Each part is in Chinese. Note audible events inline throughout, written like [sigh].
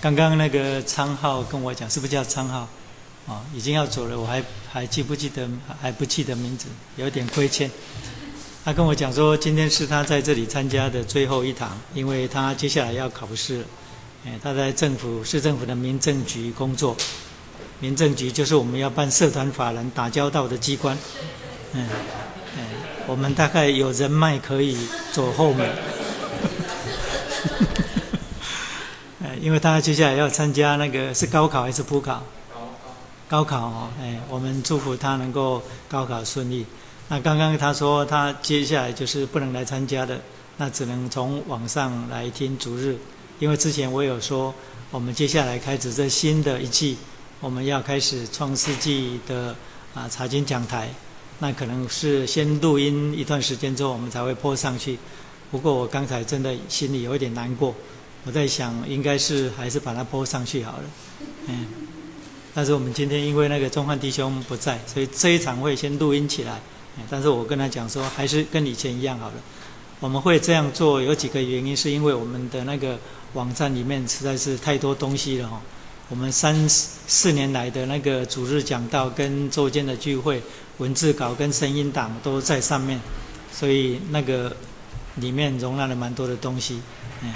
刚刚那个昌浩跟我讲，是不是叫昌浩？哦，已经要走了，我还还记不记得，还不记得名字，有点亏欠。他跟我讲说，今天是他在这里参加的最后一堂，因为他接下来要考试了。哎，他在政府市政府的民政局工作，民政局就是我们要办社团法人打交道的机关。嗯，哎，我们大概有人脉可以走后门。因为他接下来要参加那个是高考还是普考？高考。高考哦，哎，我们祝福他能够高考顺利。那刚刚他说他接下来就是不能来参加的，那只能从网上来听逐日。因为之前我有说，我们接下来开始这新的一季，我们要开始创世纪的啊查经讲台。那可能是先录音一段时间之后，我们才会播上去。不过我刚才真的心里有一点难过。我在想，应该是还是把它播上去好了，[laughs] 嗯。但是我们今天因为那个中汉弟兄不在，所以这一场会先录音起来。但是我跟他讲说，还是跟以前一样好了。我们会这样做有几个原因，是因为我们的那个网站里面实在是太多东西了哈。我们三四年来的那个主日讲道跟周间的聚会文字稿跟声音档都在上面，所以那个里面容纳了蛮多的东西，嗯。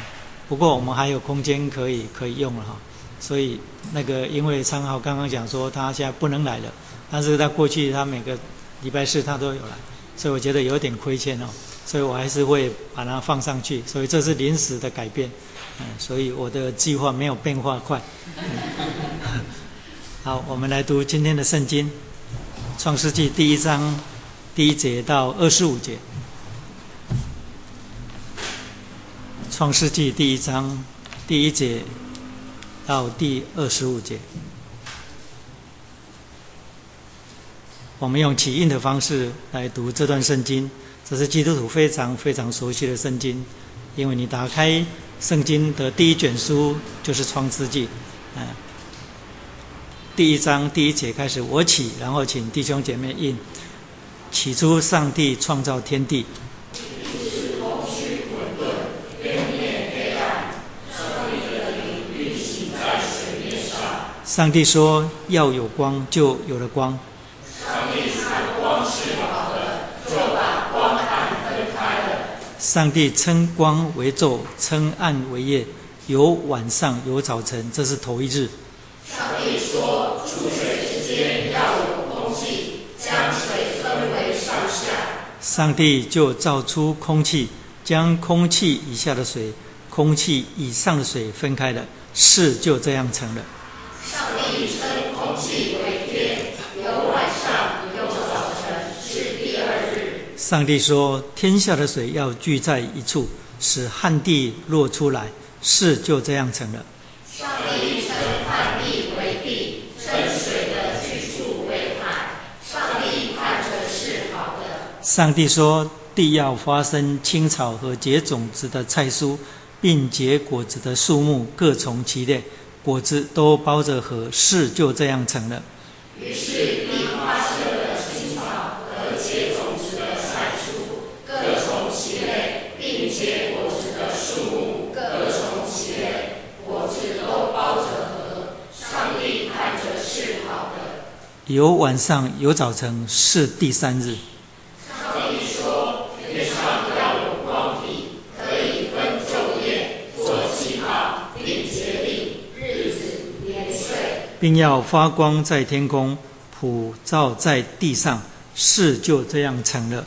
不过我们还有空间可以可以用了哈，所以那个因为昌浩刚刚讲说他现在不能来了，但是他过去他每个礼拜四他都有来，所以我觉得有点亏欠哦，所以我还是会把它放上去，所以这是临时的改变，嗯，所以我的计划没有变化快。[laughs] 好，我们来读今天的圣经，《创世纪》第一章第一节到二十五节。创世纪第一章第一节到第二十五节，我们用起印的方式来读这段圣经。这是基督徒非常非常熟悉的圣经，因为你打开圣经的第一卷书就是创世纪，嗯，第一章第一节开始，我起，然后请弟兄姐妹印。起初，上帝创造天地。上帝说要有光，就有了光。上帝看光是好的，就把光暗分开了。上帝称光为昼，称暗为夜，有晚上，有早晨，这是头一日。上帝说，出水之间要有空气，将水分为上下。上帝就造出空气，将空气以下的水、空气以上的水分开了，事就这样成了。上帝称空气为天，有晚上，有早晨，是第二日。上帝说：“天下的水要聚在一处，使旱地落出来。”事就这样成了。上帝称旱地为地，称水的去处为海。上帝看着是好的。上帝说：“地要发生青草和结种子的菜蔬，并结果子的树木，各从其类。”果子都包着核，事就这样成了。于是地发生了青草和结种子的菜蔬，各从其类，并结果子的树木，各从其类。果子都包着核。上帝看着是好的。有晚上，有早晨，是第三日。上帝说：“天上要有光体，可以分昼夜，做记号，并节定，日子年岁。”并要发光在天空，普照在地上，事就这样成了。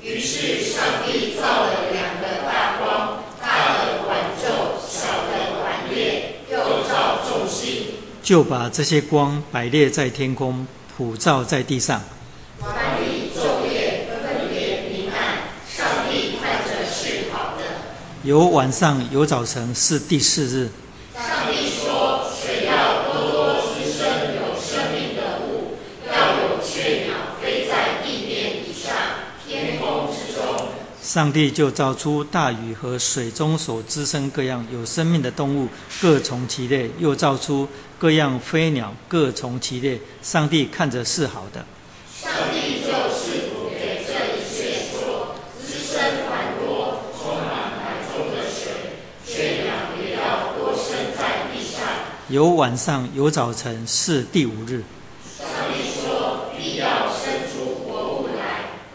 于是上帝造了两个大光，大的管昼，小的管夜，又照众星。就把这些光摆列在天空。普照在地上。白昼夜分别明暗上帝在这睡好的。有晚上有早晨是第四日。上帝说谁要多多滋生有生命的物要有雀鸟飞在地面以上天空之中。上帝就造出大雨和水中所滋生各样有生命的动物各从其类又造出各样飞鸟，各从其类。上帝看着是好的。上帝就是给这一切说：滋生繁多，充满海中的水，雀鸟也要多生在地上。有晚上，有早晨，是第五日。上帝说：“必要生出活物来，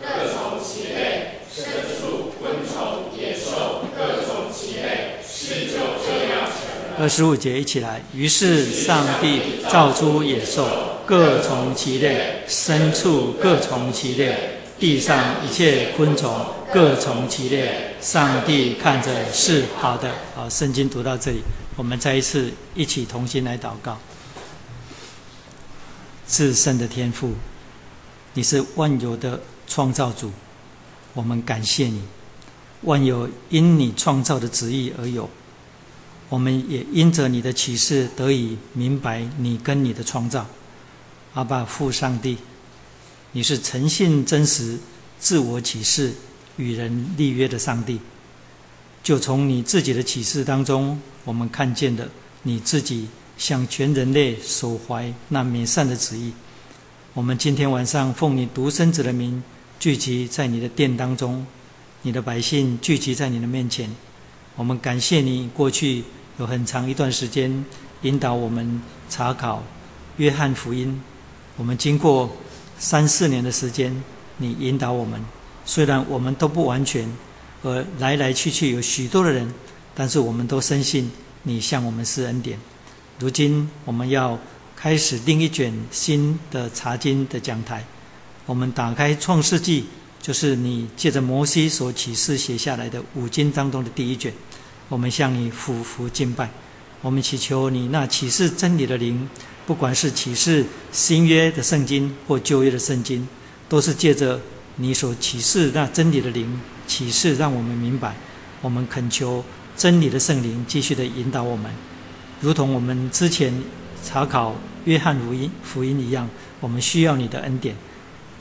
各从其类，牲畜、昆虫、野兽，各从其类，事就这样成了。”二十五节一起来。于是上帝造出野兽，各从其类；牲畜各从其类；地上一切昆虫各从其类。上帝看着是好的。好，圣经读到这里。我们再一次一起同心来祷告。至圣的天父，你是万有的创造主，我们感谢你。万有因你创造的旨意而有，我们也因着你的启示得以明白你跟你的创造。阿爸父上帝，你是诚信真实、自我启示、与人立约的上帝。就从你自己的启示当中。我们看见的你自己向全人类守怀那美善的旨意。我们今天晚上奉你独生子的名聚集在你的殿当中，你的百姓聚集在你的面前。我们感谢你过去有很长一段时间引导我们查考约翰福音。我们经过三四年的时间，你引导我们，虽然我们都不完全，而来来去去有许多的人。但是我们都深信你向我们施恩典。如今我们要开始另一卷新的查经的讲台。我们打开创世纪，就是你借着摩西所启示写下来的五经当中的第一卷。我们向你俯伏敬拜。我们祈求你那启示真理的灵，不管是启示新约的圣经或旧约的圣经，都是借着你所启示那真理的灵启示，让我们明白。我们恳求。真理的圣灵继续的引导我们，如同我们之前查考约翰福音福音一样，我们需要你的恩典。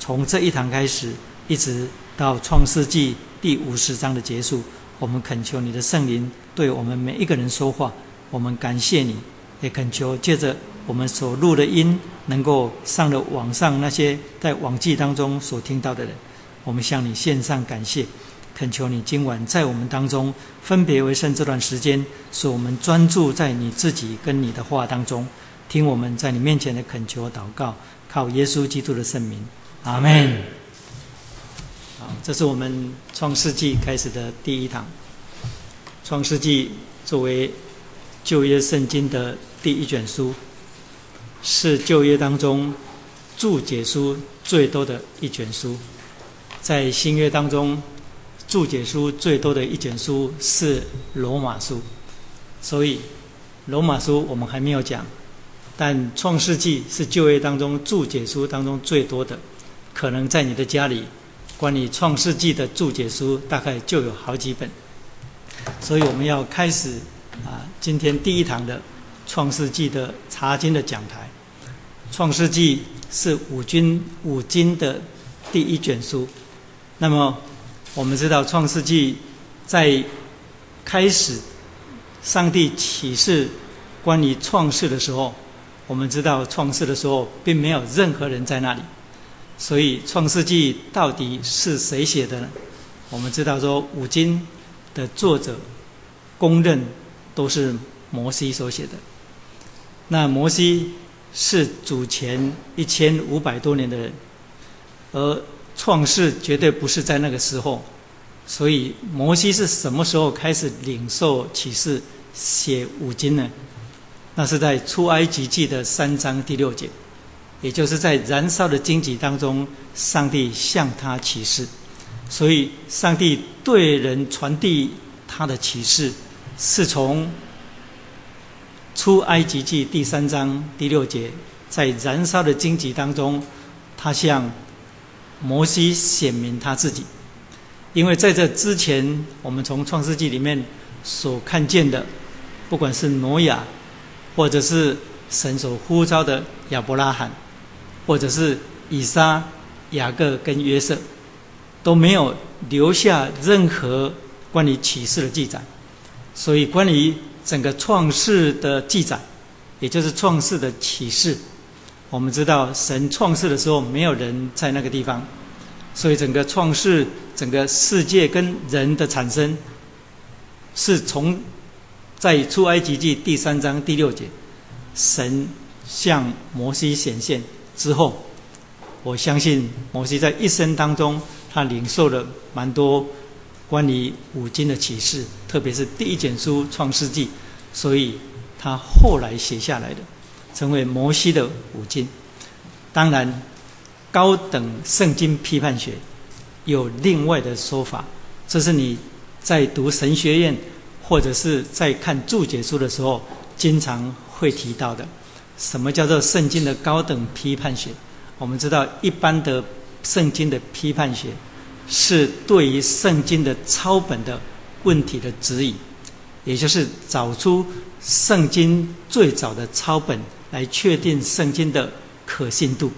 从这一堂开始，一直到创世纪第五十章的结束，我们恳求你的圣灵对我们每一个人说话。我们感谢你，也恳求借着我们所录的音，能够上了网上那些在网际当中所听到的人，我们向你献上感谢。恳求你今晚在我们当中分别为圣这段时间，使我们专注在你自己跟你的话当中，听我们在你面前的恳求祷告，靠耶稣基督的圣名，阿门。这是我们创世纪开始的第一堂。创世纪作为旧约圣经的第一卷书，是旧约当中注解书最多的一卷书，在新约当中。注解书最多的一卷书是罗马书，所以罗马书我们还没有讲，但创世纪是旧约当中注解书当中最多的，可能在你的家里，关于创世纪的注解书大概就有好几本，所以我们要开始啊，今天第一堂的创世纪的查经的讲台。创世纪是五经五经的第一卷书，那么。我们知道《创世纪》在开始上帝启示关于创世的时候，我们知道创世的时候并没有任何人在那里，所以《创世纪》到底是谁写的呢？我们知道说五经的作者公认都是摩西所写的。那摩西是主前一千五百多年的人，而创世绝对不是在那个时候，所以摩西是什么时候开始领受启示写五经呢？那是在出埃及记的三章第六节，也就是在燃烧的荆棘当中，上帝向他启示。所以上帝对人传递他的启示，是从出埃及记第三章第六节，在燃烧的荆棘当中，他向。摩西显明他自己，因为在这之前，我们从创世纪里面所看见的，不管是挪亚，或者是神所呼召的亚伯拉罕，或者是以撒、雅各跟约瑟，都没有留下任何关于启示的记载。所以，关于整个创世的记载，也就是创世的启示。我们知道，神创世的时候没有人在那个地方，所以整个创世、整个世界跟人的产生，是从在出埃及记第三章第六节，神向摩西显现之后，我相信摩西在一生当中，他领受了蛮多关于五经的启示，特别是第一卷书《创世纪》，所以他后来写下来的，成为摩西的五经。当然，高等圣经批判学有另外的说法，这是你在读神学院或者是在看注解书的时候经常会提到的。什么叫做圣经的高等批判学？我们知道，一般的圣经的批判学是对于圣经的抄本的问题的指引，也就是找出圣经最早的抄本来确定圣经的可信度。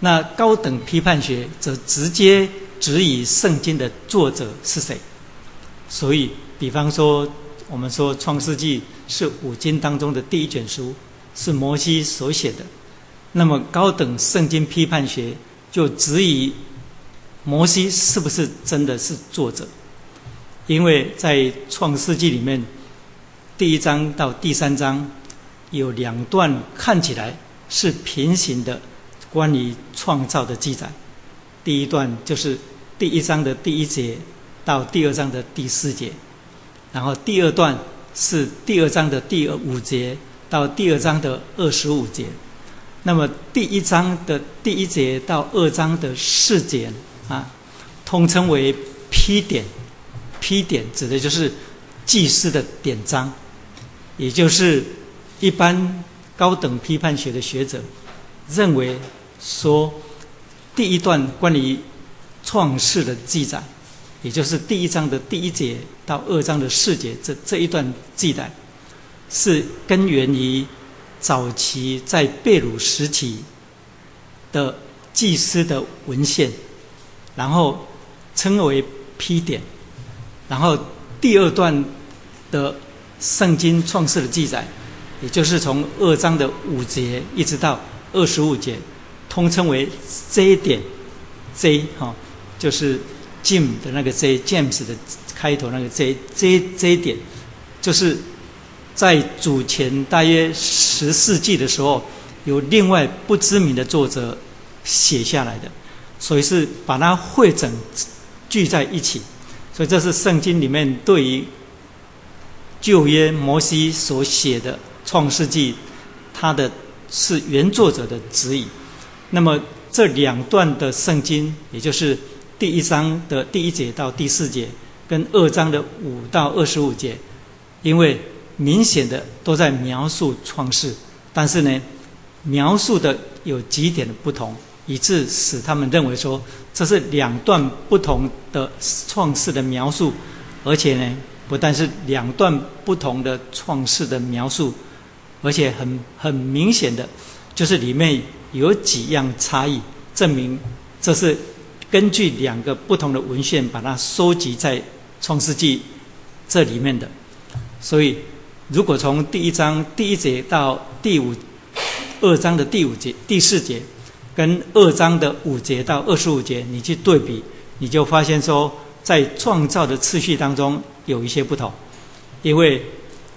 那高等批判学则直接指引圣经的作者是谁。所以，比方说，我们说《创世纪》是五经当中的第一卷书，是摩西所写的。那么，高等圣经批判学就质疑摩西是不是真的是作者，因为在《创世纪》里面，第一章到第三章有两段看起来是平行的关于创造的记载。第一段就是第一章的第一节到第二章的第四节，然后第二段是第二章的第五节到第二章的二十五节。那么第一章的第一节到二章的四节啊，通称为批点。批点指的就是祭司的典章，也就是一般高等批判学的学者认为说，第一段关于创世的记载，也就是第一章的第一节到二章的四节这这一段记载，是根源于。早期在贝鲁时期的祭司的文献，然后称为批点，然后第二段的圣经创世的记载，也就是从二章的五节一直到二十五节，通称为 J 点，J 哈，就是 Jim 的那个 J，James 的开头那个这这这一点，就是。在主前大约十世纪的时候，有另外不知名的作者写下来的，所以是把它汇整聚在一起。所以这是圣经里面对于旧约摩西所写的创世纪，它的是原作者的指引。那么这两段的圣经，也就是第一章的第一节到第四节，跟二章的五到二十五节，因为。明显的都在描述创世，但是呢，描述的有几点的不同，以致使他们认为说这是两段不同的创世的描述，而且呢，不但是两段不同的创世的描述，而且很很明显的，就是里面有几样差异，证明这是根据两个不同的文献把它收集在创世纪这里面的，所以。如果从第一章第一节到第五二章的第五节第四节，跟二章的五节到二十五节，你去对比，你就发现说，在创造的次序当中有一些不同。因为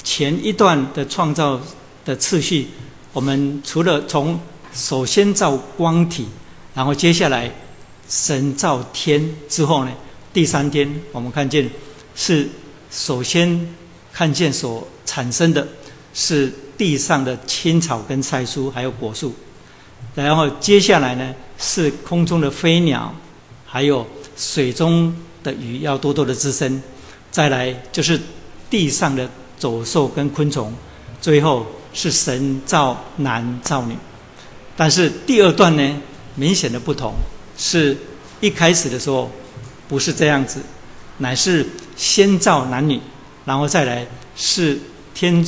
前一段的创造的次序，我们除了从首先造光体，然后接下来神造天之后呢，第三天我们看见是首先看见所。产生的是地上的青草跟菜蔬，还有果树，然后接下来呢是空中的飞鸟，还有水中的鱼要多多的滋生，再来就是地上的走兽跟昆虫，最后是神造男造女。但是第二段呢明显的不同，是一开始的时候不是这样子，乃是先造男女，然后再来是。天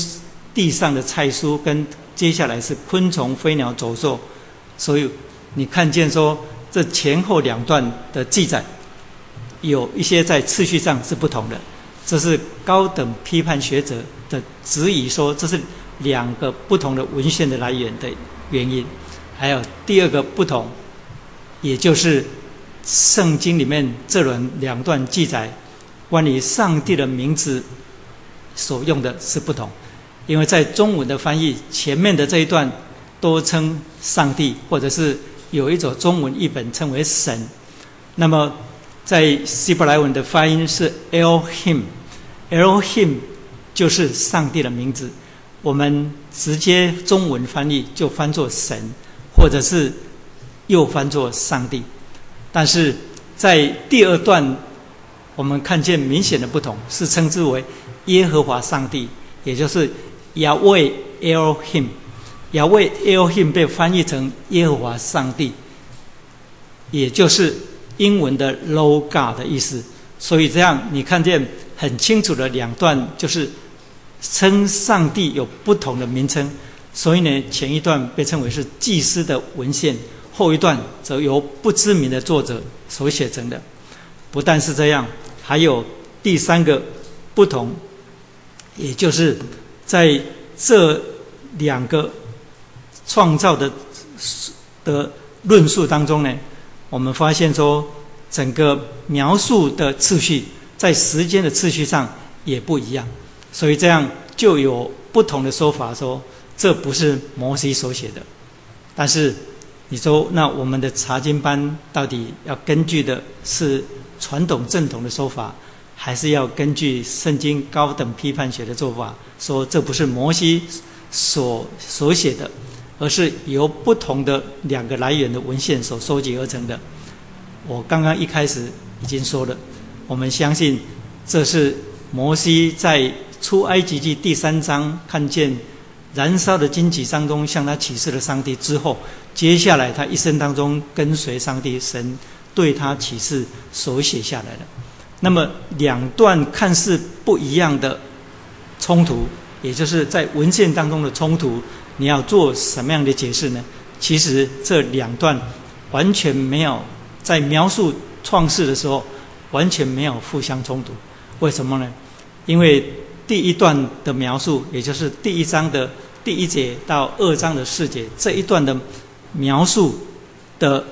地上的菜蔬，跟接下来是昆虫、飞鸟、走兽，所以你看见说这前后两段的记载，有一些在次序上是不同的，这是高等批判学者的质疑，说这是两个不同的文献的来源的原因。还有第二个不同，也就是圣经里面这轮两段记载关于上帝的名字。所用的是不同，因为在中文的翻译前面的这一段都称上帝，或者是有一种中文译本称为神。那么在希伯来文的发音是 Elohim，Elohim 就是上帝的名字。我们直接中文翻译就翻作神，或者是又翻作上帝。但是在第二段，我们看见明显的不同，是称之为耶和华上帝，也就是 Yahweh Elohim。Yahweh Elohim 被翻译成耶和华上帝，也就是。英文的 “low God” 的意思，所以这样你看见很清楚的两段，就是称上帝有不同的名称。所以呢，前一段被称为是祭司的文献，后一段则由不知名的作者所写成的。不但是这样，还有第三个不同，也就是在这两个创造的的论述当中呢。我们发现说，整个描述的次序在时间的次序上也不一样，所以这样就有不同的说法，说这不是摩西所写的。但是你说，那我们的查经班到底要根据的是传统正统的说法，还是要根据圣经高等批判学的做法，说这不是摩西所所写的？而是由不同的两个来源的文献所收集而成的。我刚刚一开始已经说了，我们相信这是摩西在出埃及记第三章看见燃烧的荆棘当中向他启示了上帝之后，接下来他一生当中跟随上帝神对他启示所写下来的。那么两段看似不一样的冲突，也就是在文献当中的冲突。你要做什么样的解释呢？其实这两段完全没有在描述创世的时候完全没有互相冲突。为什么呢？因为第一段的描述，也就是第一章的第一节到二章的四节这一段的描述的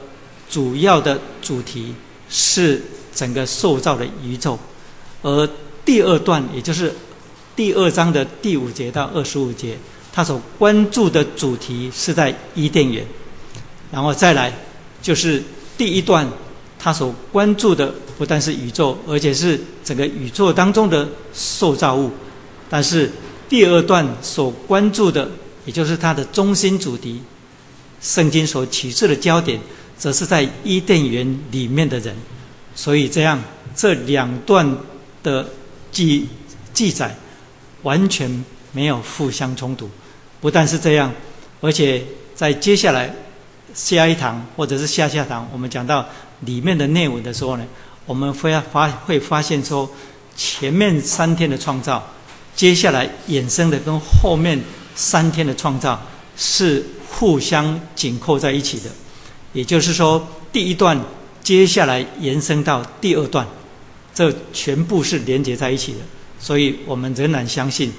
主要的主题是整个塑造的宇宙，而第二段也就是第二章的第五节到二十五节。他所关注的主题是在伊甸园，然后再来就是第一段，他所关注的不但是宇宙，而且是整个宇宙当中的受造物。但是第二段所关注的，也就是它的中心主题，圣经所启示的焦点，则是在伊甸园里面的人。所以这样这两段的记记载完全没有互相冲突。不但是这样，而且在接下来下一堂或者是下下堂，我们讲到里面的内文的时候呢，我们会发会发现说，前面三天的创造，接下来衍生的跟后面三天的创造是互相紧扣在一起的。也就是说，第一段接下来延伸到第二段，这全部是连接在一起的。所以我们仍然相信。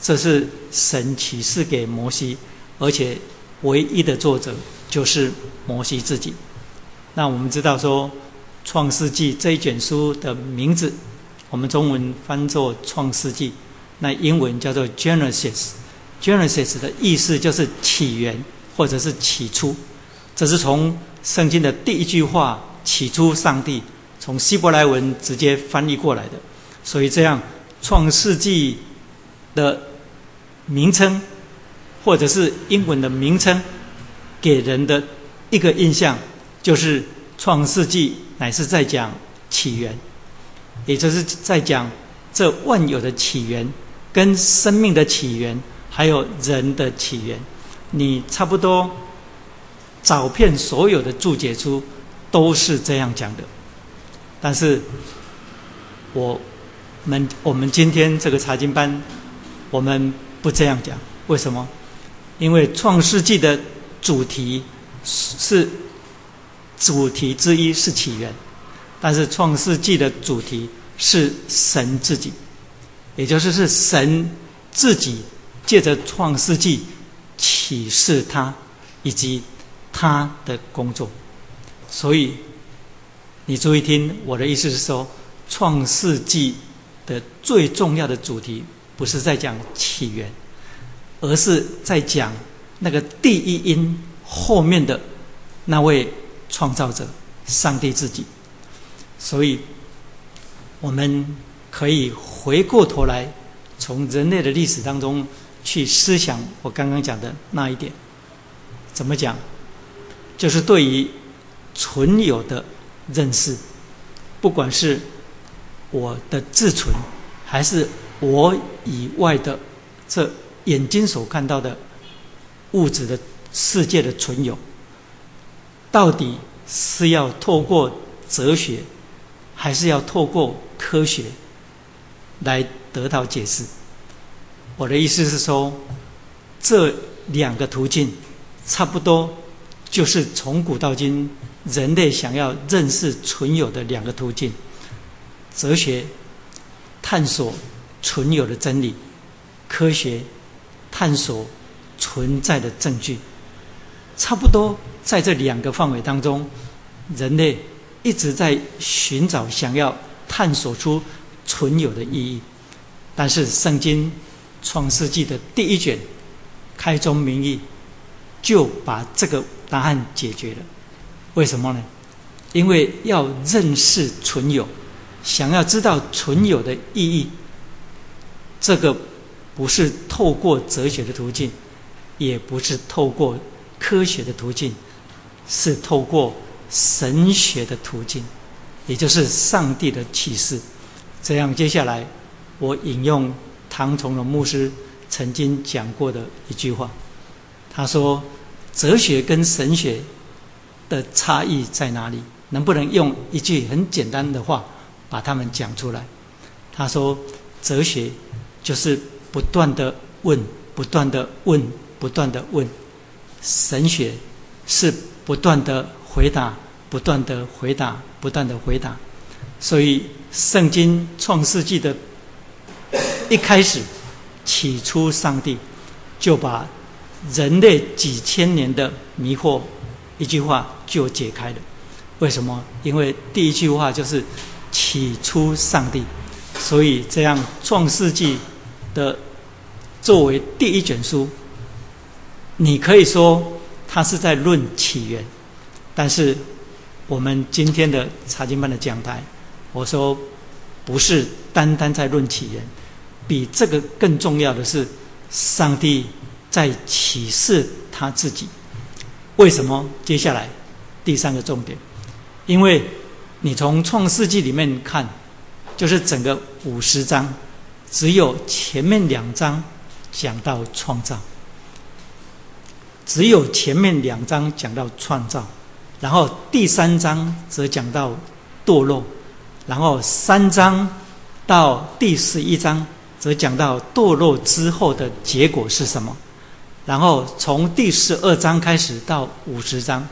这是神启示给摩西，而且唯一的作者就是摩西自己。那我们知道说，《创世纪》这一卷书的名字，我们中文翻作《创世纪》，那英文叫做 Genesis。Genesis 的意思就是起源或者是起初。这是从圣经的第一句话“起初上帝”从希伯来文直接翻译过来的。所以这样，《创世纪》的。名称，或者是英文的名称，给人的一个印象就是《创世纪》乃是在讲起源，也就是在讲这万有的起源、跟生命的起源，还有人的起源。你差不多找遍所有的注解书都是这样讲的，但是我们我们今天这个查经班，我们。不这样讲，为什么？因为《创世纪》的主题是主题之一是起源，但是《创世纪》的主题是神自己，也就是是神自己借着《创世纪》启示他以及他的工作。所以你注意听，我的意思是说，《创世纪》的最重要的主题。不是在讲起源，而是在讲那个第一因后面的那位创造者上帝自己。所以，我们可以回过头来，从人类的历史当中去思想我刚刚讲的那一点。怎么讲？就是对于存有的认识，不管是我的自存，还是我以外的这眼睛所看到的物质的世界的存有，到底是要透过哲学？还是要透过科学来得到解释。我的意思是说，这两个途径差不多就是从古到今人类想要认识存有的两个途径：哲学探索存有的真理，科学探索存在的证据。差不多在这两个范围当中，人类。一直在寻找，想要探索出存有的意义，但是《圣经》创世纪的第一卷开宗明义就把这个答案解决了。为什么呢？因为要认识存有，想要知道存有的意义，这个不是透过哲学的途径，也不是透过科学的途径，是透过。神学的途径，也就是上帝的启示。这样，接下来我引用唐崇荣牧师曾经讲过的一句话。他说：“哲学跟神学的差异在哪里？能不能用一句很简单的话把它们讲出来？”他说：“哲学就是不断的问，不断的问，不断的问；神学是不断的。”回答，不断的回答，不断的回答。所以，《圣经》创世纪的 [coughs] 一开始，起初上帝就把人类几千年的迷惑，一句话就解开了。为什么？因为第一句话就是“起初上帝”，所以这样《创世纪》的作为第一卷书，你可以说它是在论起源。但是，我们今天的查经班的讲台，我说不是单单在论起源，比这个更重要的是，上帝在启示他自己。为什么？接下来第三个重点，因为你从创世纪里面看，就是整个五十章，只有前面两章讲到创造，只有前面两章讲到创造。然后第三章则讲到堕落，然后三章到第十一章则讲到堕落之后的结果是什么，然后从第十二章开始到五十章，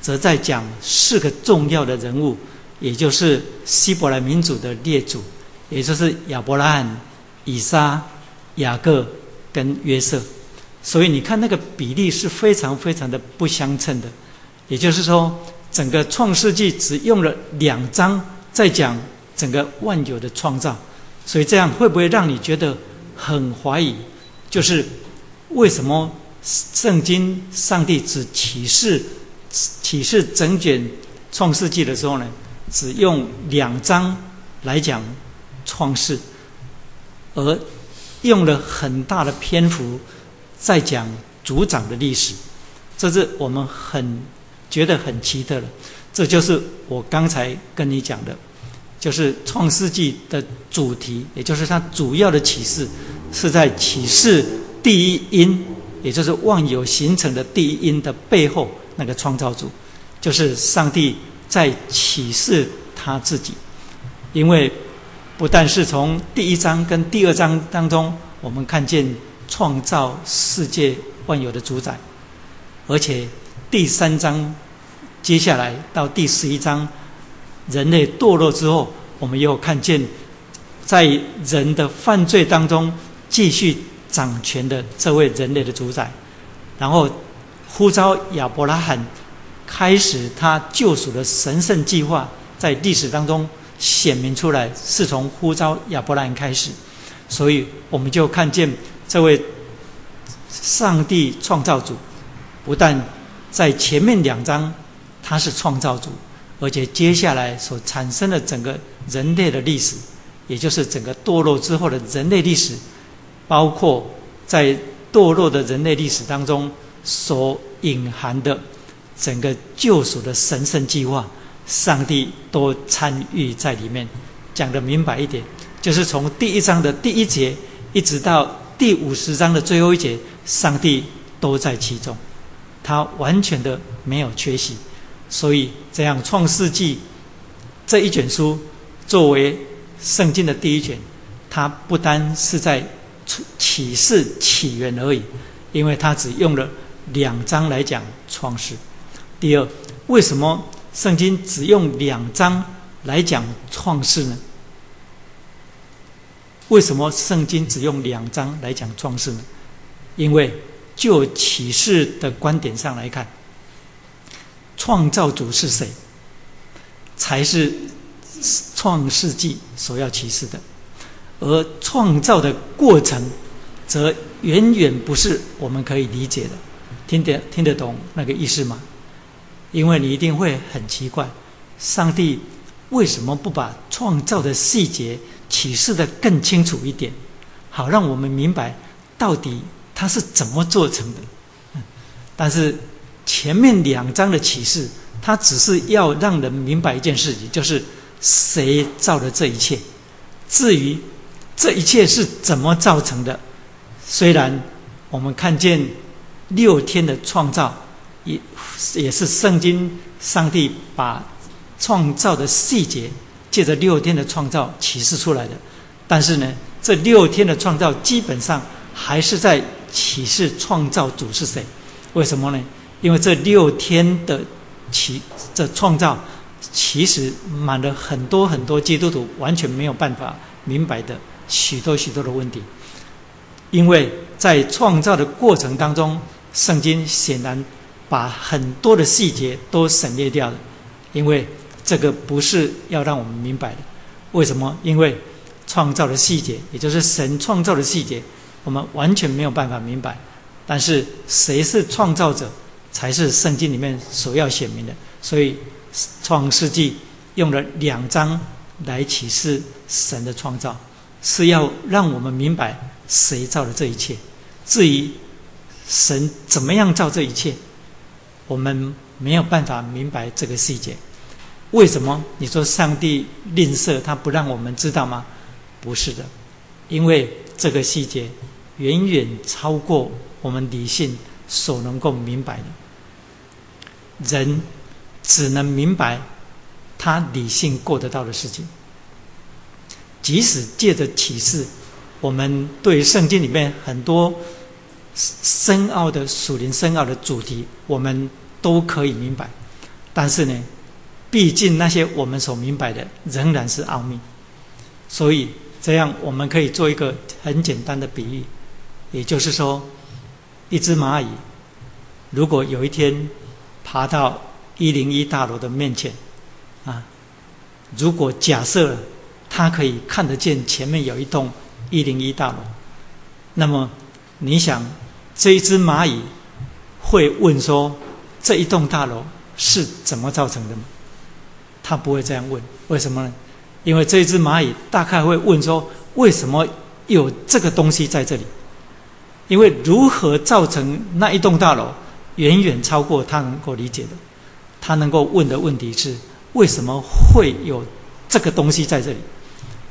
则在讲四个重要的人物，也就是希伯来民族的列祖，也就是亚伯拉罕、以撒、雅各跟约瑟，所以你看那个比例是非常非常的不相称的。也就是说，整个创世纪只用了两章在讲整个万有的创造，所以这样会不会让你觉得很怀疑？就是为什么圣经上帝只启示启示整卷创世纪的时候呢，只用两章来讲创世，而用了很大的篇幅在讲族长的历史，这是我们很。觉得很奇特了，这就是我刚才跟你讲的，就是创世纪的主题，也就是它主要的启示，是在启示第一因，也就是万有形成的第一因的背后那个创造主，就是上帝在启示他自己。因为不但是从第一章跟第二章当中，我们看见创造世界万有的主宰，而且第三章。接下来到第十一章，人类堕落之后，我们又看见，在人的犯罪当中继续掌权的这位人类的主宰，然后呼召亚伯拉罕开始他救赎的神圣计划，在历史当中显明出来，是从呼召亚伯拉罕开始，所以我们就看见这位上帝创造主，不但在前面两章他是创造主，而且接下来所产生的整个人类的历史，也就是整个堕落之后的人类历史，包括在堕落的人类历史当中所隐含的整个救赎的神圣计划，上帝都参与在里面。讲的明白一点，就是从第一章的第一节一直到第五十章的最后一节，上帝都在其中，他完全的没有缺席。所以这样，《创世纪》这一卷书作为圣经的第一卷，它不单是在启示起源而已，因为它只用了两章来讲创世。第二，为什么圣经只用两章？来讲创世呢？为什么圣经只用两章来讲创世呢？因为就启示的观点上来看，创造主是谁，才是创世纪所要启示的，而创造的过程，则远远不是我们可以理解的。听得听得懂那个意思吗？因为你一定会很奇怪，上帝。为什么不把创造的细节启示的更清楚一点，好让我们明白到底它是怎么做成的？但是前面两章的启示，它只是要让人明白一件事情，就是谁造的这一切。至于这一切是怎么造成的，虽然我们看见六天的创造，也也是圣经上帝把。创造的细节，借着六天的创造启示出来的。但是呢，这六天的创造基本上还是在启示创造主是谁。为什么呢？因为这六天的其这创造，其实满了很多很多基督徒完全没有办法明白的许多许多的问题。因为在创造的过程当中，圣经显然把很多的细节都省略掉了，因为。这个不是要让我们明白的，为什么？因为创造的细节，也就是神创造的细节，我们完全没有办法明白。但是谁是创造者，才是圣经里面所要显明的。所以创世纪用了两章来启示神的创造，是要让我们明白谁造的这一切。至于神怎么样造这一切，我们没有办法明白这个细节。为什么你说上帝吝啬，他不让我们知道吗？不是的，因为这个细节远远超过我们理性所能够明白的。人只能明白他理性过得到的事情，即使借着启示，我们对圣经里面很多深奥的属灵深奥的主题，我们都可以明白，但是呢？毕竟那些我们所明白的仍然是奥秘，所以这样我们可以做一个很简单的比喻，也就是说，一只蚂蚁如果有一天爬到一零一大楼的面前，啊，如果假设它可以看得见前面有一栋一零一大楼，那么你想这一只蚂蚁会问说这一栋大楼是怎么造成的吗？他不会这样问，为什么呢？因为这一只蚂蚁大概会问说：为什么有这个东西在这里？因为如何造成那一栋大楼，远远超过他能够理解的。他能够问的问题是：为什么会有这个东西在这里？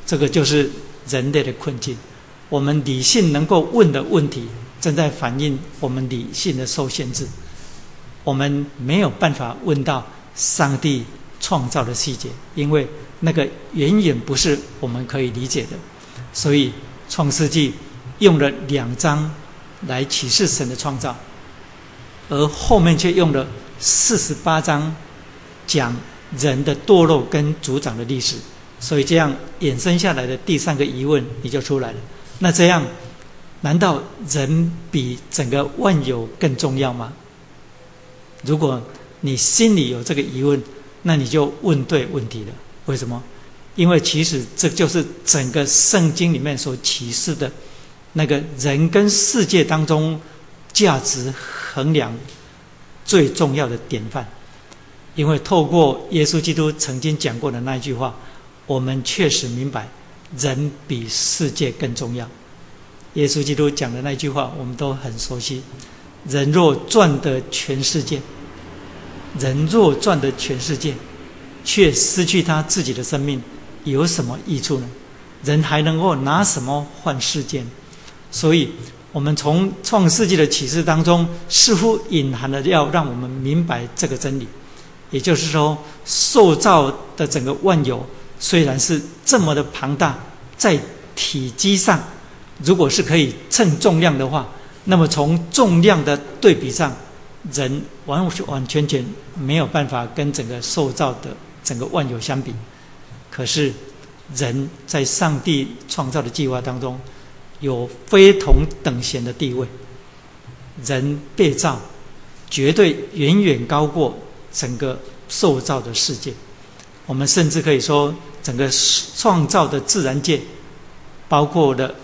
这个就是人类的困境。我们理性能够问的问题，正在反映我们理性的受限制。我们没有办法问到上帝。创造的细节，因为那个远远不是我们可以理解的，所以《创世纪》用了两章来启示神的创造，而后面却用了四十八章讲人的堕落跟族长的历史，所以这样衍生下来的第三个疑问你就出来了。那这样，难道人比整个万有更重要吗？如果你心里有这个疑问，那你就问对问题了，为什么？因为其实这就是整个圣经里面所启示的，那个人跟世界当中价值衡量最重要的典范。因为透过耶稣基督曾经讲过的那一句话，我们确实明白，人比世界更重要。耶稣基督讲的那句话，我们都很熟悉：人若赚得全世界，人若赚得全世界，却失去他自己的生命，有什么益处呢？人还能够拿什么换世界？所以，我们从创世纪的启示当中，似乎隐含了要让我们明白这个真理。也就是说，塑造的整个万有虽然是这么的庞大，在体积上，如果是可以称重量的话，那么从重量的对比上，人完完全全没有办法跟整个塑造的整个万有相比。可是，人在上帝创造的计划当中，有非同等闲的地位。人被造，绝对远远高过。整个受造的世界，我们甚至可以说，整个创造的自然界，包括了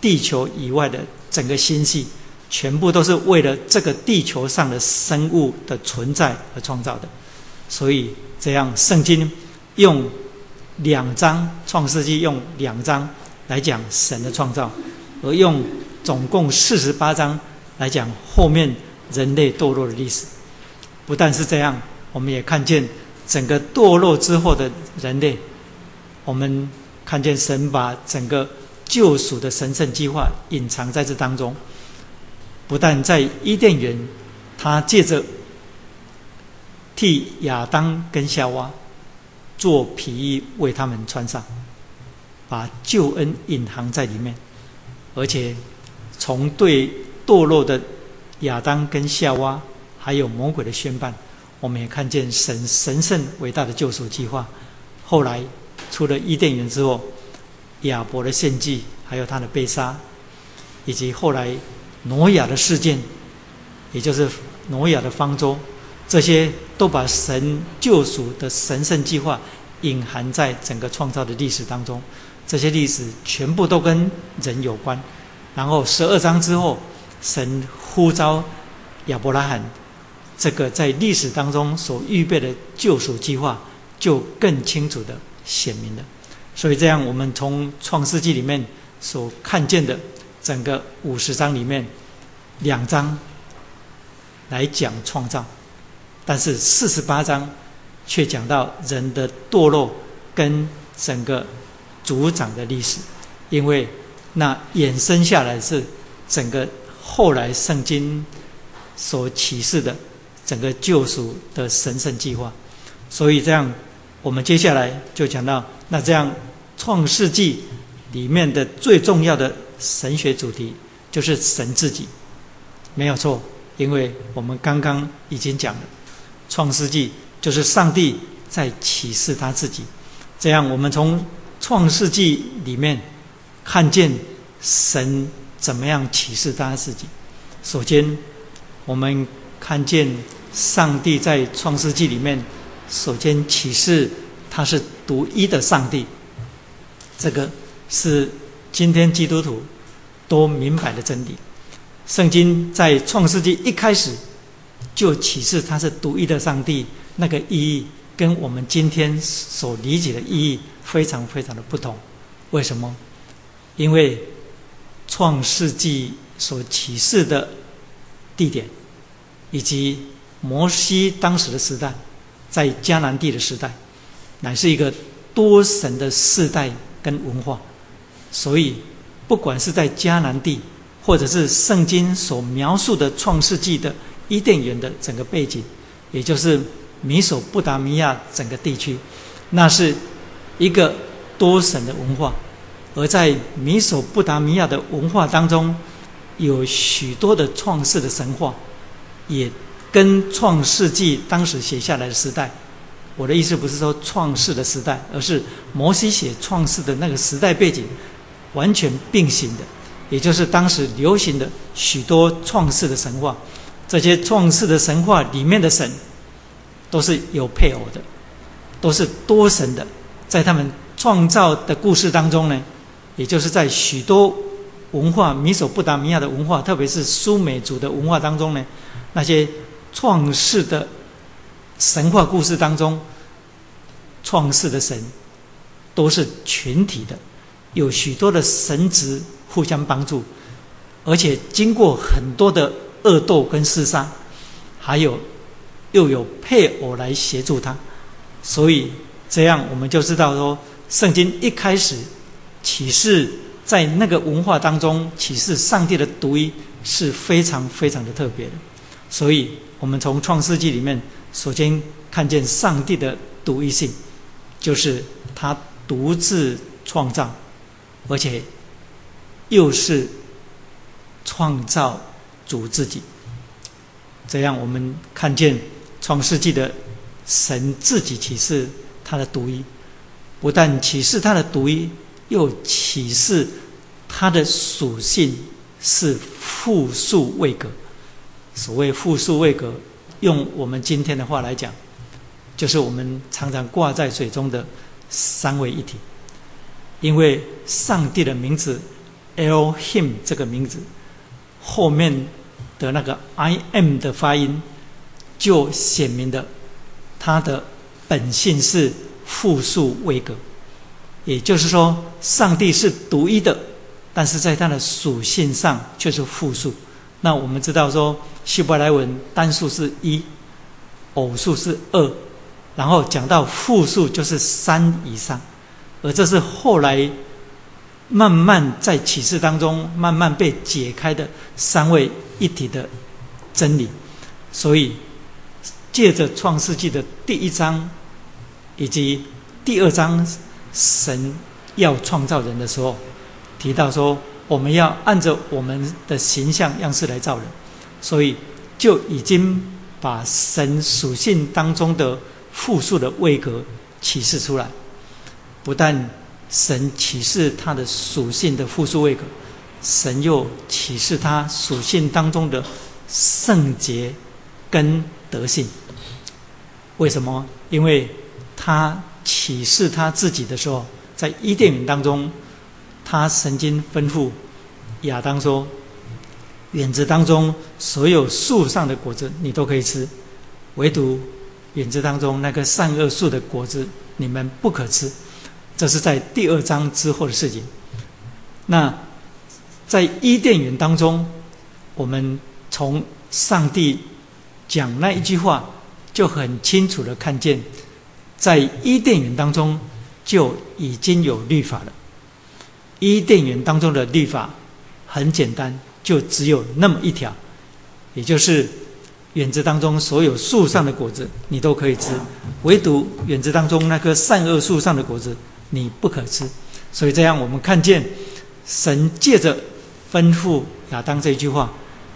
地球以外的整个星系，全部都是为了这个地球上的生物的存在而创造的。所以，这样圣经用两章创世纪用两章来讲神的创造，而用总共四十八章来讲后面人类堕落的历史。不但是这样，我们也看见整个堕落之后的人类。我们看见神把整个救赎的神圣计划隐藏在这当中。不但在伊甸园，他借着替亚当跟夏娃做皮衣为他们穿上，把救恩隐藏在里面，而且从对堕落的亚当跟夏娃。还有魔鬼的宣判，我们也看见神神圣伟大的救赎计划。后来出了伊甸园之后，亚伯的献祭，还有他的被杀，以及后来挪亚的事件，也就是挪亚的方舟，这些都把神救赎的神圣计划隐含在整个创造的历史当中。这些历史全部都跟人有关。然后十二章之后，神呼召亚伯拉罕。这个在历史当中所预备的救赎计划，就更清楚的显明了。所以这样，我们从创世纪里面所看见的整个五十章里面，两章来讲创造，但是四十八章却讲到人的堕落跟整个族长的历史，因为那衍生下来是整个后来圣经所启示的。整个救赎的神圣计划，所以这样，我们接下来就讲到，那这样创世纪里面的最重要的神学主题就是神自己，没有错，因为我们刚刚已经讲了，创世纪就是上帝在启示他自己。这样，我们从创世纪里面看见神怎么样启示他自己。首先，我们看见。上帝在创世纪里面，首先启示他是独一的上帝，这个是今天基督徒都明白的真理。圣经在创世纪一开始就启示他是独一的上帝，那个意义跟我们今天所理解的意义非常非常的不同。为什么？因为创世纪所启示的地点以及摩西当时的时代，在迦南地的时代，乃是一个多神的世代跟文化，所以不管是在迦南地，或者是圣经所描述的创世纪的伊甸园的整个背景，也就是米索不达米亚整个地区，那是一个多神的文化，而在米索不达米亚的文化当中，有许多的创世的神话，也。跟创世纪当时写下来的时代，我的意思不是说创世的时代，而是摩西写创世的那个时代背景完全并行的，也就是当时流行的许多创世的神话。这些创世的神话里面的神都是有配偶的，都是多神的。在他们创造的故事当中呢，也就是在许多文化，米索不达米亚的文化，特别是苏美族的文化当中呢，那些创世的神话故事当中，创世的神都是群体的，有许多的神职互相帮助，而且经过很多的恶斗跟厮杀，还有又有配偶来协助他，所以这样我们就知道说，圣经一开始启示。在那个文化当中，启示上帝的独一是非常非常的特别的。所以，我们从创世纪里面首先看见上帝的独一性，就是他独自创造，而且又是创造主自己。这样，我们看见创世纪的神自己启示他的独一，不但启示他的独一。又启示它的属性是复数位格。所谓复数位格，用我们今天的话来讲，就是我们常常挂在水中的三位一体。因为上帝的名字 Elohim 这个名字后面的那个 I am 的发音，就显明的它的本性是复数位格。也就是说，上帝是独一的，但是在它的属性上却是复数。那我们知道说，希伯来文单数是一，偶数是二，然后讲到复数就是三以上，而这是后来慢慢在启示当中慢慢被解开的三位一体的真理。所以，借着创世纪的第一章以及第二章。神要创造人的时候，提到说我们要按照我们的形象样式来造人，所以就已经把神属性当中的复数的位格启示出来。不但神启示他的属性的复数位格，神又启示他属性当中的圣洁跟德性。为什么？因为他。启示他自己的时候，在伊甸园当中，他曾经吩咐亚当说：“园子当中所有树上的果子你都可以吃，唯独园子当中那个善恶树的果子你们不可吃。”这是在第二章之后的事情。那在伊甸园当中，我们从上帝讲那一句话，就很清楚的看见。在伊甸园当中就已经有律法了。伊甸园当中的律法很简单，就只有那么一条，也就是园子当中所有树上的果子你都可以吃，唯独园子当中那棵善恶树上的果子你不可吃。所以这样，我们看见神借着吩咐亚当这句话，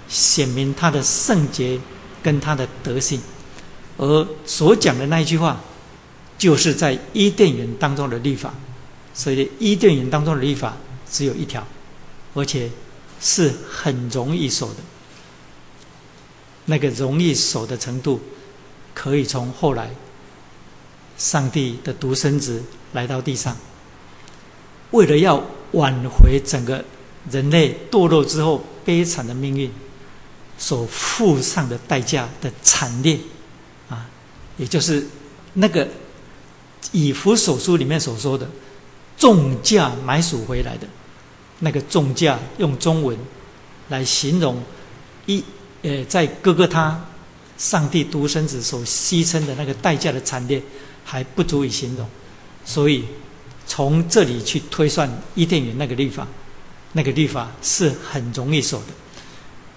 显明他的圣洁跟他的德性，而所讲的那一句话。就是在伊甸园当中的律法，所以伊甸园当中的律法只有一条，而且是很容易守的。那个容易守的程度，可以从后来上帝的独生子来到地上，为了要挽回整个人类堕落之后悲惨的命运，所付上的代价的惨烈啊，也就是那个。以弗所书里面所说的重价买赎回来的那个重价，用中文来形容一呃，在哥哥他上帝独生子所牺牲的那个代价的惨烈，还不足以形容。所以从这里去推算伊甸园那个律法，那个律法是很容易守的。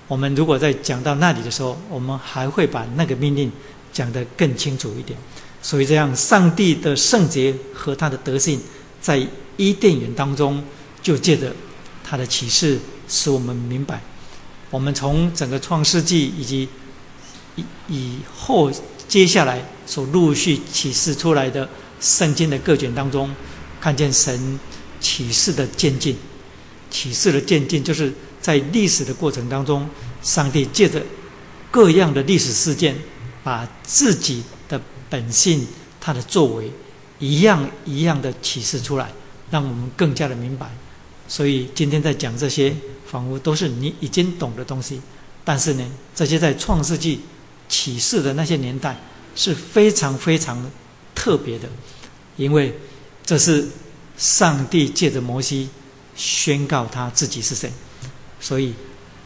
我们如果在讲到那里的时候，我们还会把那个命令讲得更清楚一点。所以，这样上帝的圣洁和他的德性，在伊甸园当中，就借着他的启示，使我们明白。我们从整个创世纪以及以以后接下来所陆续启示出来的圣经的各卷当中，看见神启示的渐进，启示的渐进，就是在历史的过程当中，上帝借着各样的历史事件，把自己。本性，他的作为，一样一样的启示出来，让我们更加的明白，所以今天在讲这些，仿佛都是你已经懂的东西。但是呢，这些在创世纪启示的那些年代是非常非常特别的，因为这是上帝借着摩西宣告他自己是谁。所以，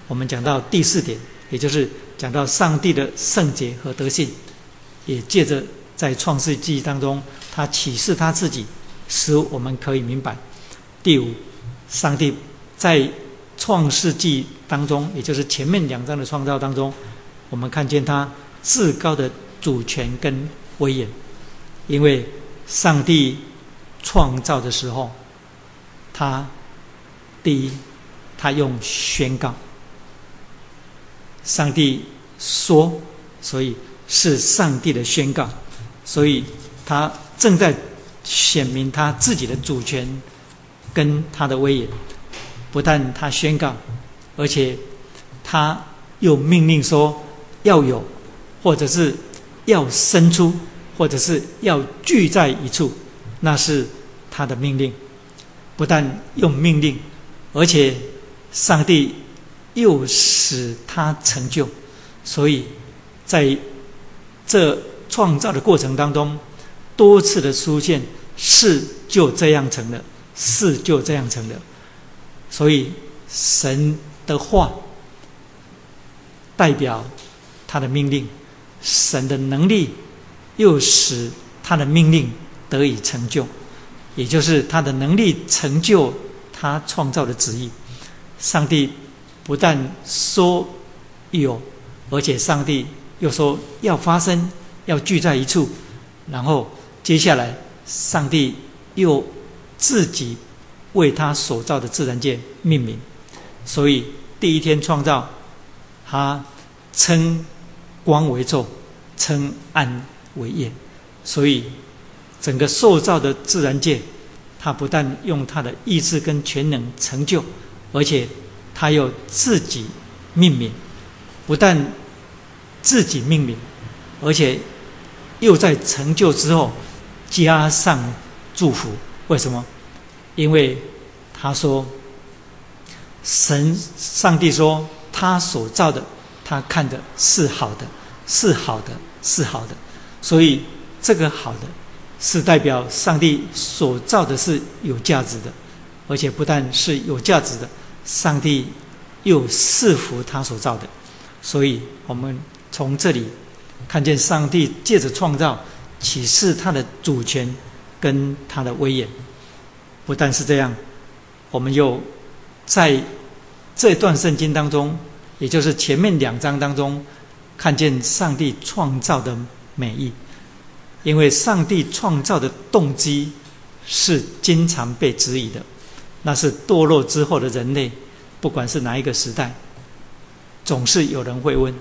我们讲到第四点，也就是讲到上帝的圣洁和德性，也借着在创世纪当中，他启示他自己，使我们可以明白。第五。上帝在创世纪当中，也就是前面两章的创造当中，我们看见他至高的主权跟威严。因为上帝创造的时候，他第一，他用宣告，上帝说，所以是上帝的宣告，所以他正在显明他自己的主权。跟他的威严，不但他宣告，而且他又命令说要有，或者是要生出，或者是要聚在一处，那是他的命令。不但用命令，而且上帝又使他成就，所以在这创造的过程当中，多次的出现，事就这样成了。事就这样成了，所以神的话代表他的命令，神的能力又使他的命令得以成就，也就是他的能力成就他创造的旨意。上帝不但说有，而且上帝又说要发生，要聚在一处，然后接下来上帝又。自己为他所造的自然界命名，所以第一天创造，他称光为昼，称暗为夜，所以整个受造的自然界，他不但用他的意志跟全能成就，而且他又自己命名，不但自己命名，而且又在成就之后加上祝福。为什么？因为他说，神上帝说他所造的，他看的是好的，是好的，是好的。所以这个好的，是代表上帝所造的是有价值的，而且不但是有价值的，上帝又赐福他所造的。所以我们从这里看见上帝借着创造启示他的主权。跟他的威严，不但是这样，我们又在这段圣经当中，也就是前面两章当中，看见上帝创造的美意。因为上帝创造的动机是经常被质疑的，那是堕落之后的人类，不管是哪一个时代，总是有人会问：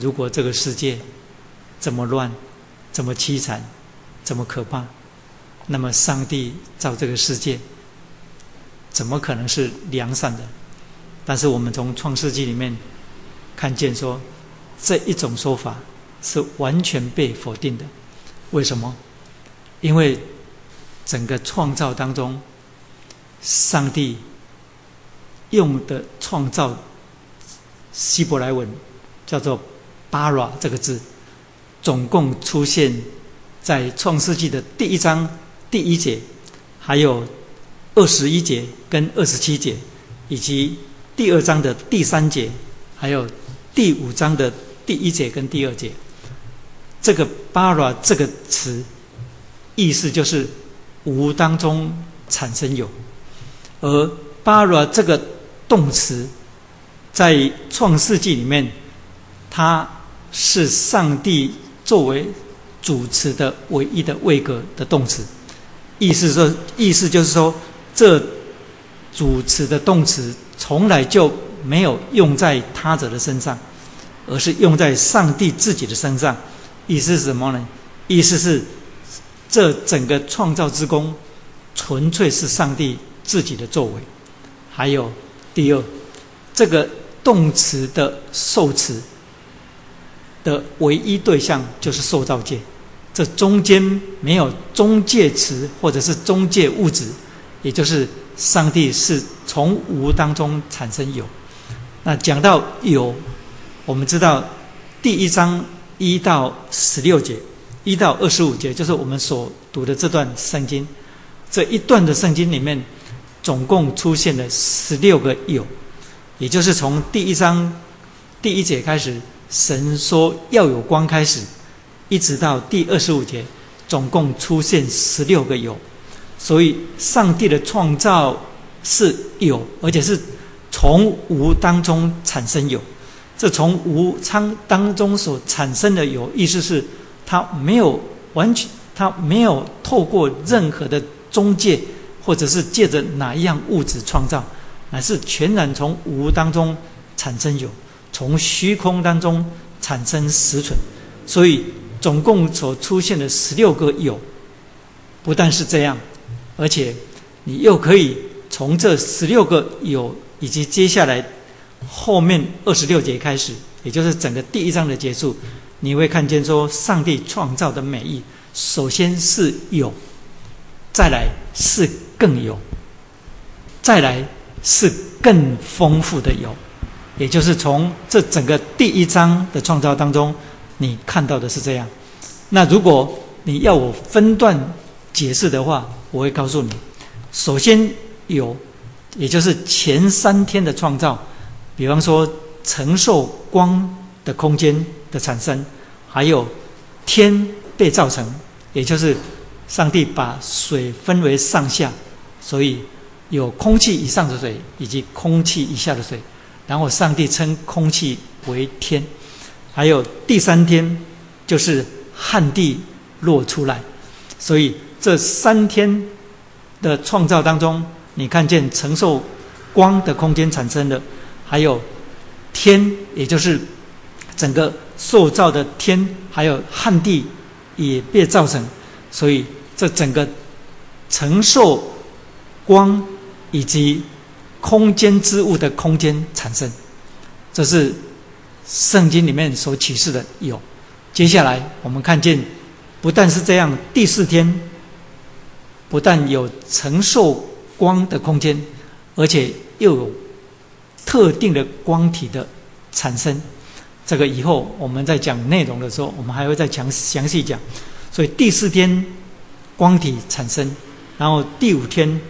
如果这个世界这么乱，这么凄惨？这么可怕，那么上帝造这个世界，怎么可能是良善的？但是我们从创世纪里面看见说，这一种说法是完全被否定的。为什么？因为整个创造当中，上帝用的创造希伯来文叫做“ Bra ”这个字，总共出现。在创世纪的第一章第一节，还有二十一节跟二十七节，以及第二章的第三节，还有第五章的第一节跟第二节，这个 “bara” 这个词，意思就是无当中产生有，而 “bara” 这个动词，在创世纪里面，它是上帝作为。主持的唯一的位格的动词，意思说，意思就是说，这主持的动词从来就没有用在他者的身上，而是用在上帝自己的身上。意思是什么呢？意思是这整个创造之功，纯粹是上帝自己的作为。还有第二，这个动词的受词的唯一对象就是受造界。这中间没有中介词或者是中介物质，也就是上帝是从无当中产生有。那讲到有，我们知道第一章一到十六节，一到二十五节，就是我们所读的这段圣经。这一段的圣经里面，总共出现了十六个有，也就是从第一章第一节开始，神说要有光开始，一直到第二十五节，总共出现十六个有。所以，上帝的创造是有，而且是从无当中产生有。这从无仓当中所产生的有，意思是它没有完全，它没有透过任何的中介，或者是借着哪一样物质创造，乃是全然从无当中产生有，从虚空当中产生实存。所以，总共所出现的十六个有，不但是这样。而且，你又可以从这十六个有，以及接下来后面二十六节开始，也就是整个第一章的结束，你会看见说，上帝创造的美意，首先是有，再来是更有，再来是更丰富的有，也就是从这整个第一章的创造当中，你看到的是这样。那如果你要我分段解释的话，我会告诉你，首先有，也就是前三天的创造，比方说承受光的空间的产生，还有天被造成，也就是上帝把水分为上下，所以有空气以上的水以及空气以下的水，然后上帝称空气为天，还有第三天就是旱地落出来，所以。这三天的创造当中，你看见承受光的空间产生的，还有天，也就是整个塑造的天，还有旱地也被造成，所以这整个承受光以及空间之物的空间产生，这是圣经里面所启示的有。接下来我们看见，不但是这样，第四天。不但有承受光的空间，而且又有特定的光体的产生。这个以后我们在讲内容的时候，我们还会再详详细讲。所以第四天光体产生，然后第五天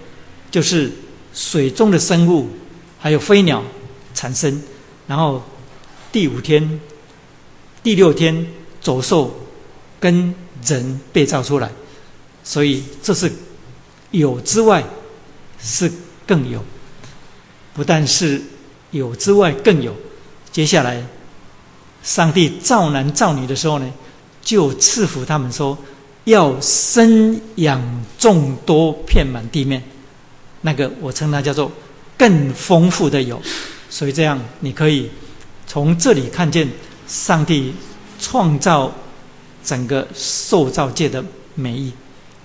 就是水中的生物还有飞鸟产生，然后第五天、第六天走兽跟人被造出来。所以这是。有之外，是更有；不但是有之外更有。接下来，上帝造男造女的时候呢，就赐福他们说，要生养众多，遍满地面。那个我称它叫做更丰富的有。所以这样，你可以从这里看见上帝创造整个受造界的美意，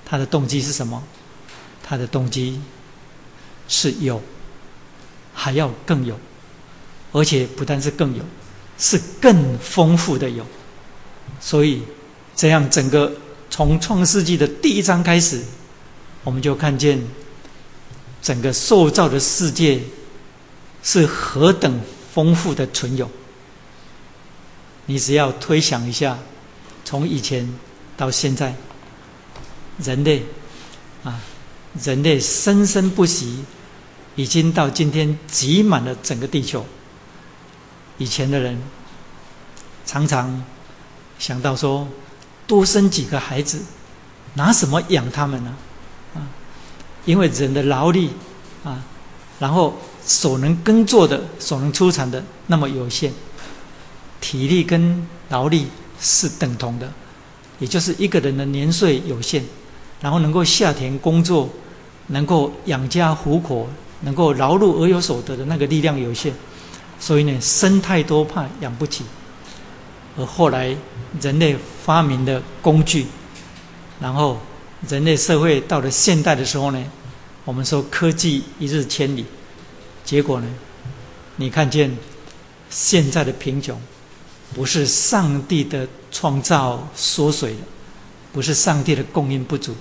他的动机是什么？他的动机是有，还要更有，而且不但是更有，是更丰富的有。所以，这样整个从创世纪的第一章开始，我们就看见整个塑造的世界是何等丰富的存有。你只要推想一下，从以前到现在，人类啊。人类生生不息，已经到今天挤满了整个地球。以前的人常常想到说，多生几个孩子，拿什么养他们呢？因为人的劳力啊，然后所能耕作的、所能出产的那么有限，体力跟劳力是等同的，也就是一个人的年岁有限。然后能够下田工作，能够养家糊口，能够劳碌而有所得的那个力量有限，所以呢，生太多怕养不起。而后来人类发明的工具，然后人类社会到了现代的时候呢，我们说科技一日千里，结果呢，你看见现在的贫穷，不是上帝的创造缩水的，不是上帝的供应不足。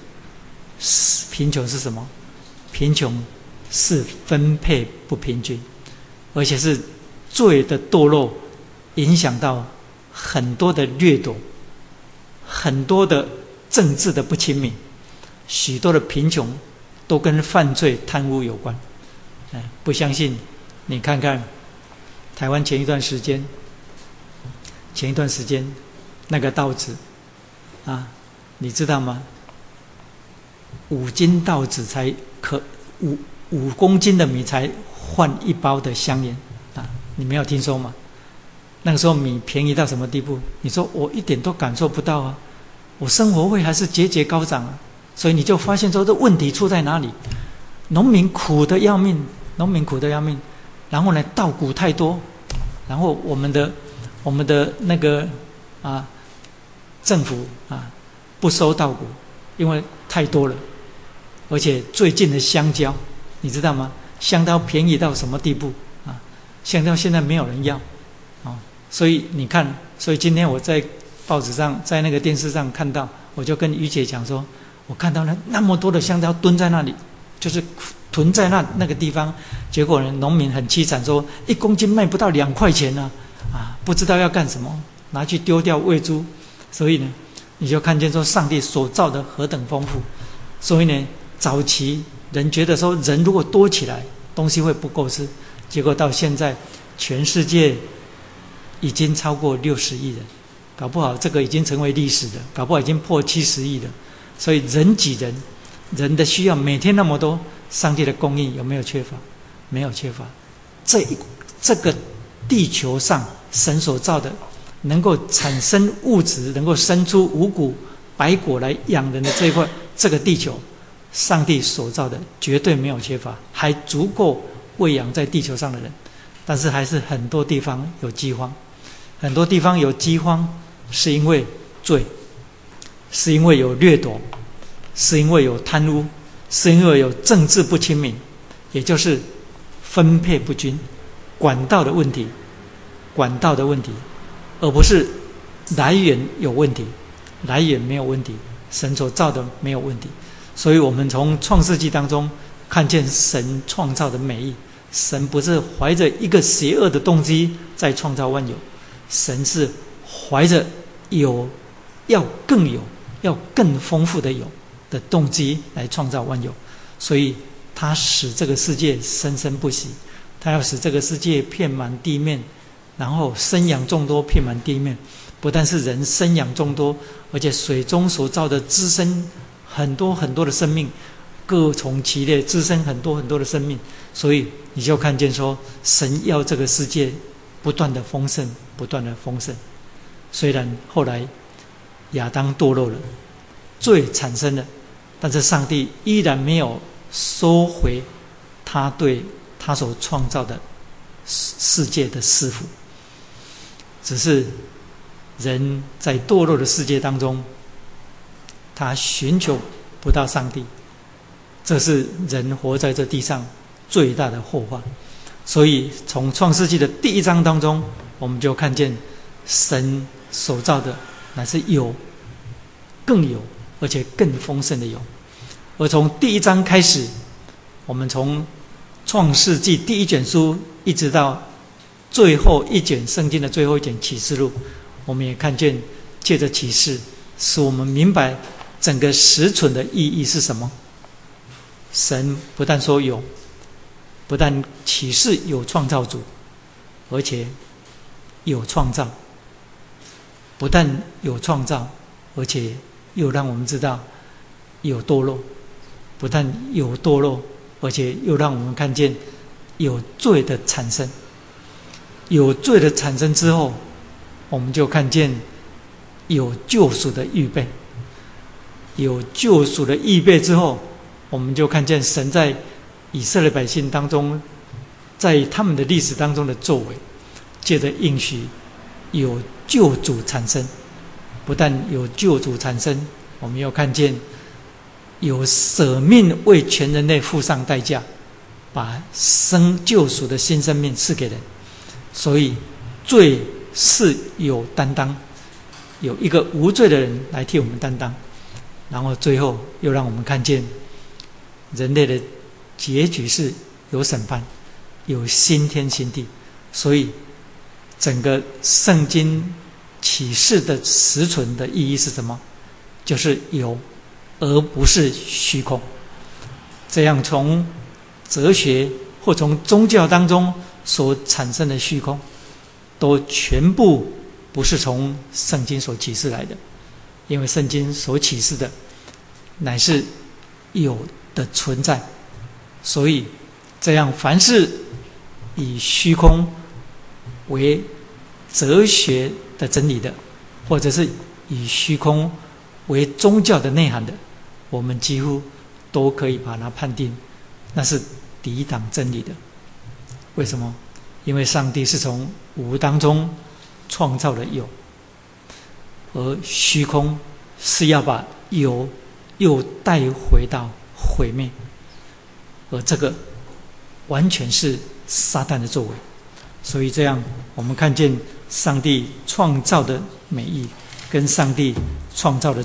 贫穷是什么？贫穷是分配不平均，而且是罪的堕落影响到很多的掠夺，很多的政治的不亲民，许多的贫穷都跟犯罪贪污有关。哎，不相信，你看看台湾前一段时间，前一段时间那个稻子啊，你知道吗？五斤稻子才可五五公斤的米才换一包的香烟啊！你没有听说吗？那个时候米便宜到什么地步？你说我一点都感受不到啊！我生活费还是节节高涨啊！所以你就发现说这问题出在哪里？农民苦的要命，农民苦的要命。然后呢，稻谷太多，然后我们的我们的那个啊政府啊不收稻谷，因为太多了。而且最近的香蕉，你知道吗？香蕉便宜到什么地步啊？香蕉现在没有人要，啊，所以你看，所以今天我在报纸上，在那个电视上看到，我就跟于姐讲说，我看到那那么多的香蕉蹲在那里，就是囤在那那个地方，结果呢，农民很凄惨，说一公斤卖不到两块钱呢，啊，不知道要干什么，拿去丢掉喂猪，所以呢，你就看见说上帝所造的何等丰富，所以呢。早期人觉得说，人如果多起来，东西会不够吃。结果到现在，全世界已经超过六十亿人，搞不好这个已经成为历史的，搞不好已经破七十亿了。所以人挤人，人的需要每天那么多，上帝的供应有没有缺乏？没有缺乏。这一这个地球上神所造的，能够产生物质，能够生出五谷百果来养人的这一块，这个地球。上帝所造的绝对没有缺乏，还足够喂养在地球上的人，但是还是很多地方有饥荒，很多地方有饥荒，是因为罪，是因为有掠夺，是因为有贪污，是因为有政治不亲民，也就是分配不均，管道的问题，管道的问题，而不是来源有问题，来源没有问题，神所造的没有问题。所以我们从创世纪当中看见神创造的美意。神不是怀着一个邪恶的动机在创造万有，神是怀着有要更有、要更丰富的有的动机来创造万有。所以他使这个世界生生不息，他要使这个世界遍满地面，然后生养众多，遍满地面。不但是人生养众多，而且水中所造的滋生。很多很多的生命，各从其类，滋生很多很多的生命，所以你就看见说，神要这个世界不断的丰盛，不断的丰盛。虽然后来亚当堕落了，罪产生了，但是上帝依然没有收回他对他所创造的世世界的师傅，只是人在堕落的世界当中。他寻求不到上帝，这是人活在这地上最大的祸患。所以，从创世纪的第一章当中，我们就看见神所造的乃是有、更有，而且更丰盛的有。而从第一章开始，我们从创世纪第一卷书一直到最后一卷圣经的最后一卷启示录，我们也看见借着启示，使我们明白。整个实存的意义是什么？神不但说有，不但启示有创造主，而且有创造。不但有创造，而且又让我们知道有堕落。不但有堕落，而且又让我们看见有罪的产生。有罪的产生之后，我们就看见有救赎的预备。有救赎的预备之后，我们就看见神在以色列百姓当中，在他们的历史当中的作为，借着应许有救主产生。不但有救主产生，我们又看见有舍命为全人类付上代价，把生救赎的新生命赐给人。所以罪是有担当，有一个无罪的人来替我们担当。然后最后又让我们看见人类的结局是有审判，有新天新地，所以整个圣经启示的实存的意义是什么？就是有，而不是虚空。这样从哲学或从宗教当中所产生的虚空，都全部不是从圣经所启示来的，因为圣经所启示的乃是有的存在，所以这样凡是以虚空为哲学的真理的，或者是以虚空为宗教的内涵的，我们几乎。都可以把它判定，那是抵挡真理的。为什么？因为上帝是从无当中创造了有，而虚空是要把有又带回到毁灭，而这个完全是撒旦的作为。所以这样，我们看见上帝创造的美意，跟上帝创造的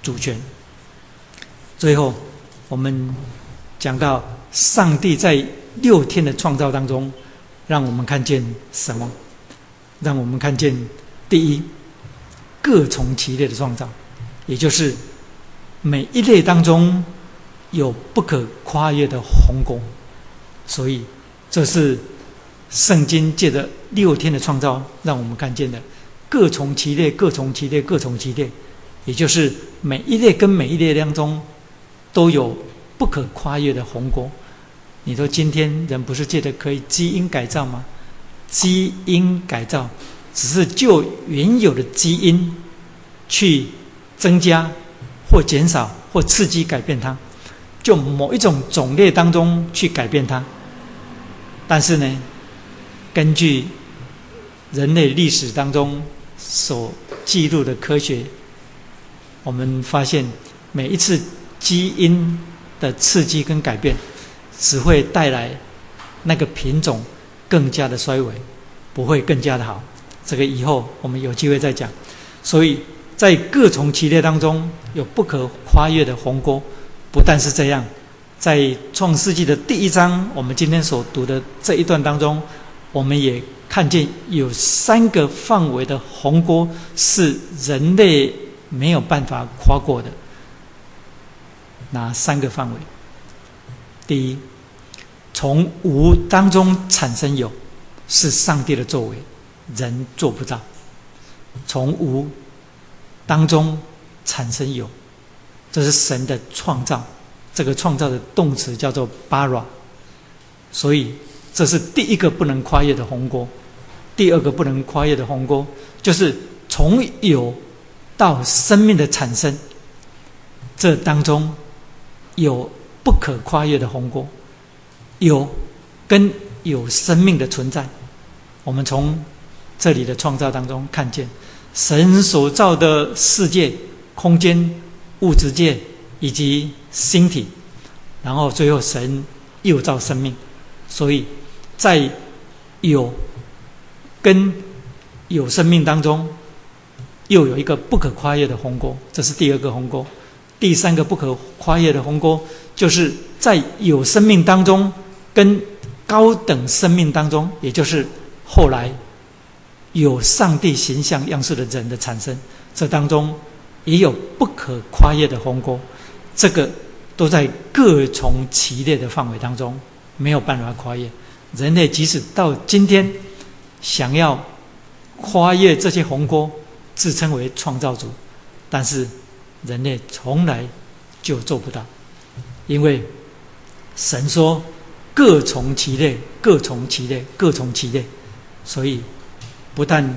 主权，最后。我们讲到上帝在六天的创造当中，让我们看见什么？让我们看见第一，各从其类的创造，也就是每一类当中有不可跨越的鸿沟。所以，这是圣经借着六天的创造，让我们看见的各从其类，各从其类，各从其类，也就是每一类跟每一类当中。都有不可跨越的鸿沟。你说今天人不是借着可以基因改造吗？基因改造只是就原有的基因去增加或减少或刺激改变它，就某一种种类当中去改变它。但是呢，根据人类历史当中所记录的科学，我们发现每一次。基因的刺激跟改变，只会带来那个品种更加的衰微，不会更加的好。这个以后我们有机会再讲。所以在各从其列当中，有不可跨越的鸿沟。不但是这样，在创世纪的第一章，我们今天所读的这一段当中，我们也看见有三个范围的鸿沟是人类没有办法跨过的。哪三个范围？第一，从无当中产生有，是上帝的作为，人做不到。从无当中产生有，这是神的创造。这个创造的动词叫做巴 a 所以这是第一个不能跨越的鸿沟。第二个不能跨越的鸿沟，就是从有到生命的产生，这当中。有不可跨越的鸿沟，有跟有生命的存在。我们从这里的创造当中看见，神所造的世界、空间、物质界以及星体，然后最后神又造生命。所以在有跟有生命当中，又有一个不可跨越的鸿沟，这是第二个鸿沟。第三个不可跨越的鸿沟，就是在有生命当中，跟高等生命当中，也就是后来有上帝形象样式的人的产生，这当中也有不可跨越的鸿沟。这个都在各从其列的范围当中，没有办法跨越。人类即使到今天，想要跨越这些鸿沟，自称为创造主，但是。人类从来就做不到，因为神说各从其类，各从其类，各从其类，所以不但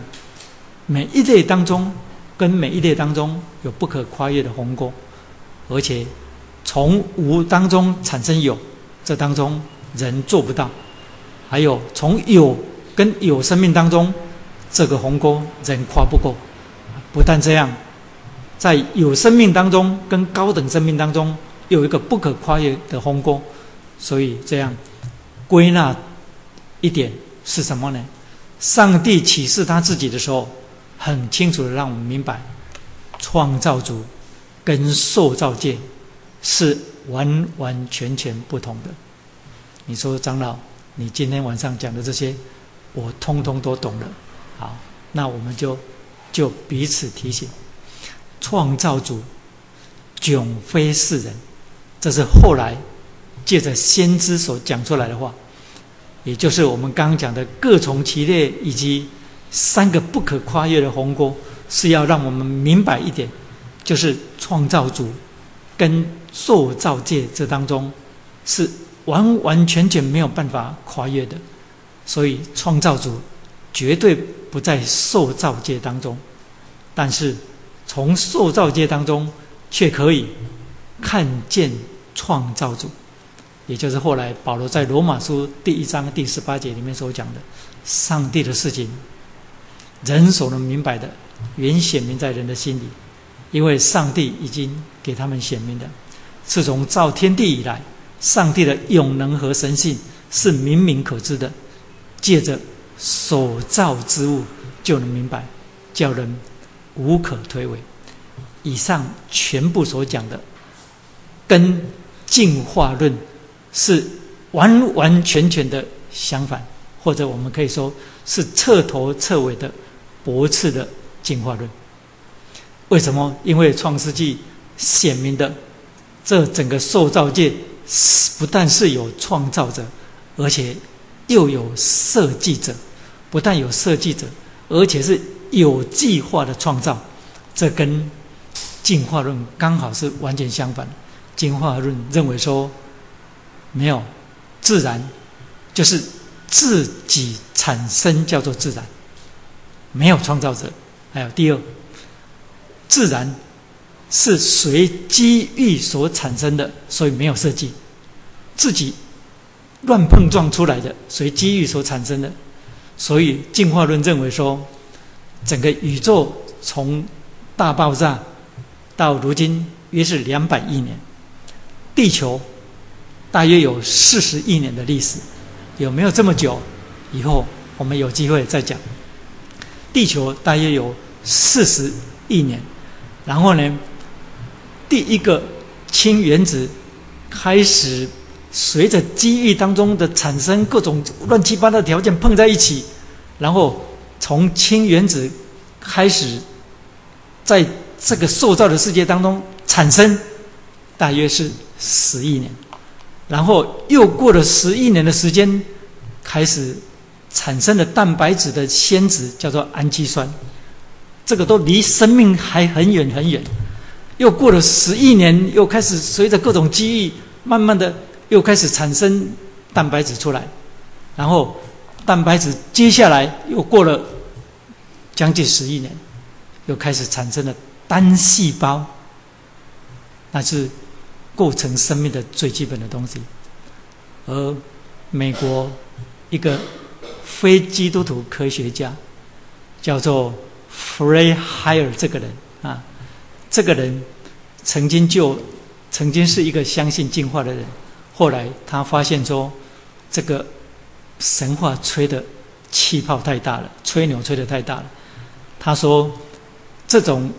每一类当中跟每一类当中有不可跨越的鸿沟，而且从无当中产生有，这当中人做不到；还有从有跟有生命当中，这个鸿沟人跨不过。不但这样。在有生命当中，跟高等生命当中有一个不可跨越的鸿沟，所以这样归纳一点是什么呢？上帝启示他自己的时候，很清楚的让我们明白，创造主跟受造界是完完全全不同的。你说长老，你今天晚上讲的这些，我通通都懂了。好，那我们就就彼此提醒，创造主迥非世人，这是后来借着先知所讲出来的话，也就是我们刚刚讲的各从其类以及三个不可跨越的鸿沟，是要让我们明白一点，就是创造主跟受造界这当中是完完全全没有办法跨越的，所以创造主绝对不在受造界当中，但是从受造界当中却可以看见创造主，也就是后来保罗在罗马书第一章第十八节里面所讲的，上帝的事情，人所能明白的，原显明在人的心里，因为上帝已经给他们显明的。自从造天地以来，上帝的永能和神性是明明可知的，借着所造之物就能明白，叫人无可推诿。以上全部所讲的，跟进化论是完完全全的相反，或者我们可以说是彻头彻尾的驳斥的进化论。为什么？因为创世纪显明的。这整个受造界不但是有创造者，而且又有设计者。不但有设计者，而且是有计划的创造。这跟进化论刚好是完全相反。进化论认为说，没有自然，就是自己产生叫做自然，没有创造者。还有第二，自然。是随机遇所产生的，所以没有设计，自己乱碰撞出来的，随机遇所产生的。所以进化论认为说，整个宇宙从大爆炸到如今约是两百亿年，地球大约有四十亿年的历史，有没有这么久？以后我们有机会再讲。地球大约有四十亿年，然后呢？第一个氢原子开始随着机遇当中的产生，各种乱七八糟的条件碰在一起，然后从氢原子开始在这个塑造的世界当中产生，大约是十亿年，然后又过了十亿年的时间，开始产生了蛋白质的先子，叫做氨基酸，这个都离生命还很远很远。又过了十亿年，又开始随着各种机遇，慢慢的又开始产生蛋白质出来，然后蛋白质接下来又过了将近十亿年，又开始产生了单细胞，那是构成生命的最基本的东西。而美国一个非基督徒科学家叫做 Frey Hire 这个人啊。这个人曾经就曾经是一个相信进化的人，后来他发现说，这个神话吹的气泡太大了，吹牛吹的太大了。他说，这种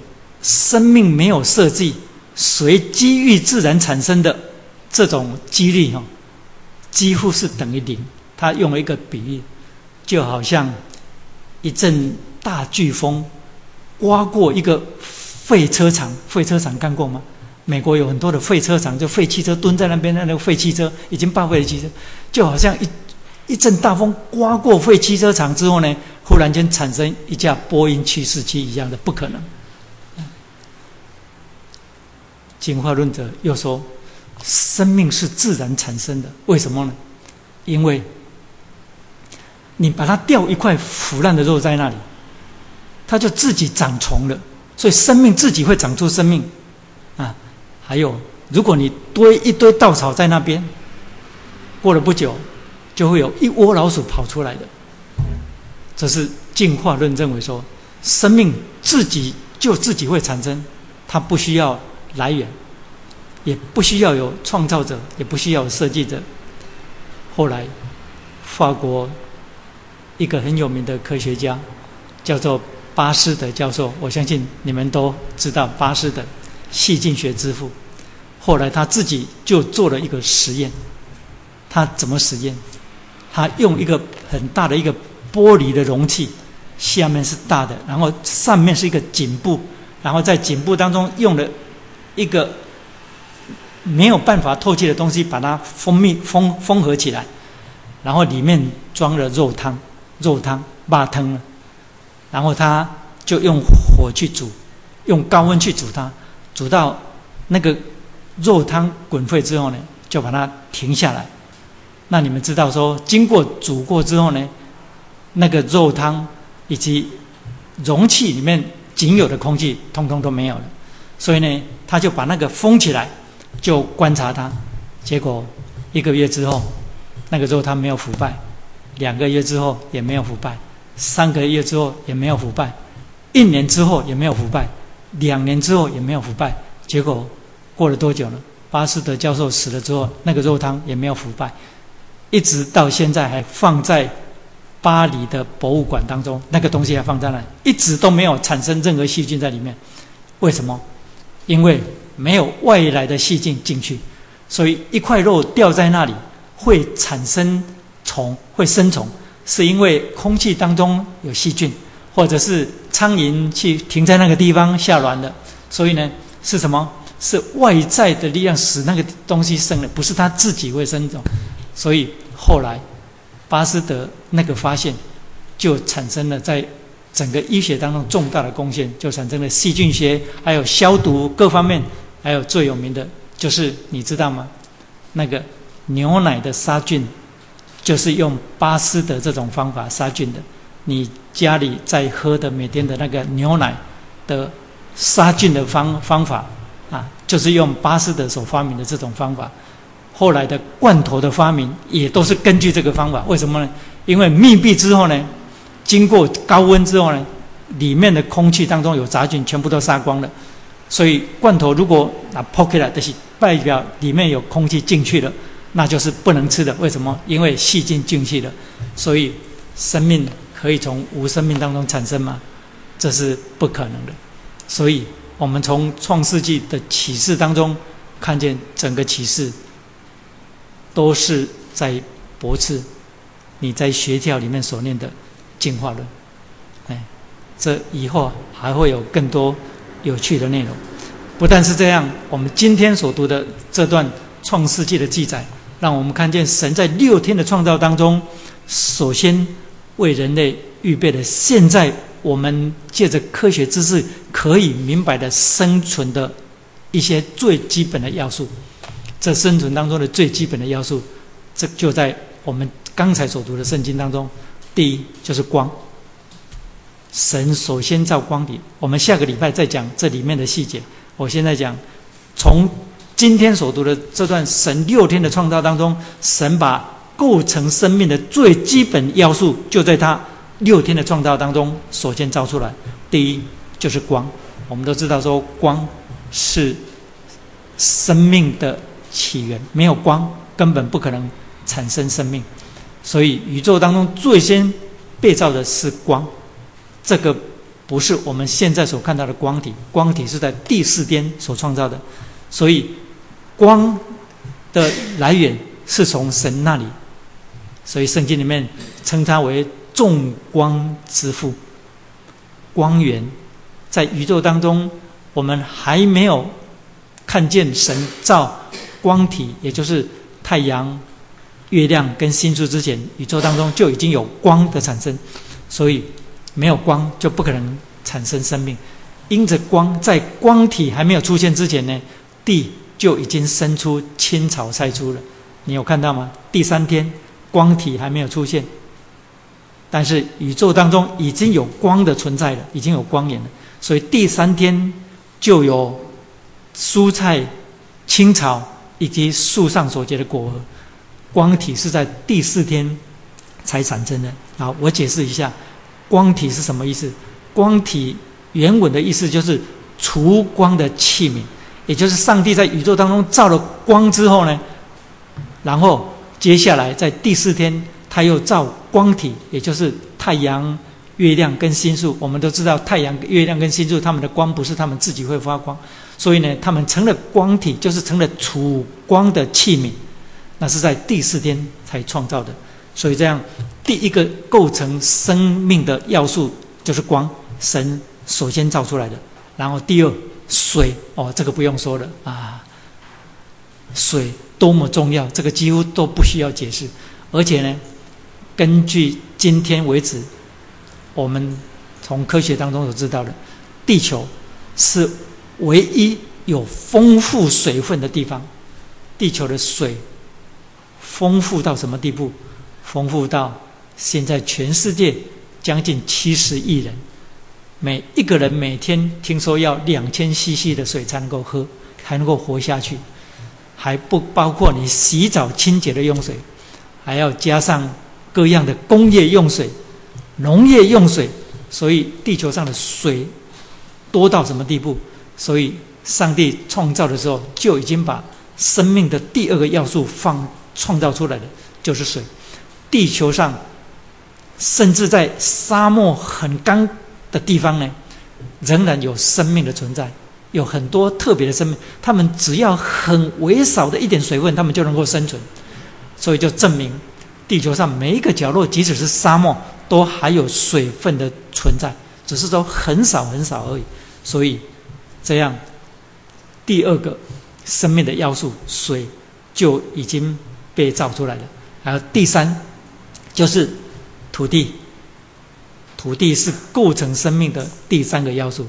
生命没有设计、随机遇自然产生的这种几率哈，几乎是等于零。他用了一个比喻，就好像一阵大飓风刮过一个。废车厂，废车厂看过吗？美国有很多的废车厂，就废汽车蹲在那边那个废汽车，已经报废的汽车，就好像一一阵大风刮过废汽车厂之后呢，忽然间产生一架波音七四七一样的，不可能。进化论者又说，生命是自然产生的，为什么呢？因为你把它掉一块腐烂的肉在那里，它就自己长虫了。所以生命自己会长出生命，啊，还有，如果你堆一堆稻草在那边，过了不久，就会有一窝老鼠跑出来的。这是进化论认为说，生命自己就自己会产生，它不需要来源，也不需要有创造者，也不需要有设计者。后来，法国一个很有名的科学家，叫做。巴斯德教授，我相信你们都知道巴斯德，细菌学之父。后来他自己就做了一个实验，他怎么实验？他用一个很大的一个玻璃的容器，下面是大的，然后上面是一个颈部，然后在颈部当中用了一个没有办法透气的东西把它封密封封合起来，然后里面装了肉汤，肉汤八汤了，然后他就用火去煮，用高温去煮它，煮到那个肉汤滚沸之后呢，就把它停下来。那你们知道说，经过煮过之后呢，那个肉汤以及容器里面仅有的空气，通通都没有了。所以呢，他就把那个封起来，就观察它。结果一个月之后，那个肉汤没有腐败；两个月之后也没有腐败；三个月之后也没有腐败；一年之后也没有腐败；两年之后也没有腐败。结果过了多久呢？巴斯德教授死了之后，那个肉汤也没有腐败。一直到现在还放在巴黎的博物馆当中，那个东西还放在那，一直都没有产生任何细菌在里面。为什么？因为没有外来的细菌进去，所以一块肉掉在那里会产生虫，会生虫，是因为空气当中有细菌，或者是苍蝇去停在那个地方下卵的。所以呢，是什么？是外在的力量使那个东西生的，不是它自己会生种。所以后来，巴斯德那个发现，就产生了在整个医学当中重大的贡献，就产生了细菌学，还有消毒各方面，还有最有名的就是你知道吗？那个牛奶的杀菌，就是用巴斯德这种方法杀菌的。你家里在喝的每天的那个牛奶的杀菌的方方法啊，就是用巴斯德所发明的这种方法。后来的罐头的发明也都是根据这个方法，为什么呢？因为密闭之后呢，经过高温之后呢，里面的空气当中有杂菌，全部都杀光了。所以罐头如果拿破开了，就是代表里面有空气进去了，那就是不能吃的。为什么？因为细菌进去了。所以生命可以从无生命当中产生吗？这是不可能的。所以我们从创世纪的启示当中看见整个启示。都是在驳斥你在学校里面所念的进化论，哎，这以后还会有更多有趣的内容。不但是这样，我们今天所读的这段创世纪的记载，让我们看见神在六天的创造当中，首先为人类预备了现在我们借着科学知识可以明白的生存的一些最基本的要素。这生存当中的最基本的要素，这就在我们刚才所读的圣经当中。第一就是光。神首先造光体，我们下个礼拜再讲这里面的细节。我现在讲，从今天所读的这段神六天的创造当中，神把构成生命的最基本要素，就在他六天的创造当中首先造出来。第一就是光。我们都知道说，光是生命的。起源没有光，根本不可能产生生命。所以宇宙当中最先被造的是光，这个不是我们现在所看到的光体，光体是在第四天所创造的。所以光的来源是从神那里，所以圣经里面称它为众光之父。光源在宇宙当中，我们还没有看见神造。光体，也就是太阳、月亮跟星宿之前，宇宙当中就已经有光的产生，所以没有光就不可能产生生命。因着光，在光体还没有出现之前呢，地就已经生出青草菜出了。你有看到吗？第三天，光体还没有出现，但是宇宙当中已经有光的存在了，已经有光源了。所以第三天就有蔬菜、青草。以及树上所结的果，光体是在第四天才产生的。好，我解释一下，光体是什么意思？光体原文的意思就是除光的器皿，也就是上帝在宇宙当中造了光之后呢，然后接下来在第四天他又造光体，也就是太阳、月亮跟星宿。我们都知道，太阳、月亮跟星宿，他们的光不是他们自己会发光。所以呢，他们成了光体，就是成了储光的器皿。那是在第四天才创造的。所以这样，第一个构成生命的要素就是光，神首先造出来的。然后第二，水哦，这个不用说了啊，水多么重要，这个几乎都不需要解释。而且呢，根据今天为止，我们从科学当中所知道的，地球是唯一有丰富水分的地方。地球的水丰富到什么地步？丰富到现在全世界将近七十亿人，每一个人每天听说要两千 CC 的水才能够喝，才能够活下去，还不包括你洗澡清洁的用水。还要加上各样的工业用水、农业用水，所以地球上的水多到什么地步？所以上帝创造的时候就已经把生命的第二个要素放创造出来的，就是水。地球上甚至在沙漠很干的地方呢，仍然有生命的存在，有很多特别的生命，他们只要很微少的一点水分，他们就能够生存。所以就证明，地球上每一个角落，即使是沙漠，都还有水分的存在，只是说很少很少而已。所以，这样第二个生命的要素水就已经被造出来了。然后第三，就是土地。土地是构成生命的第三个要素。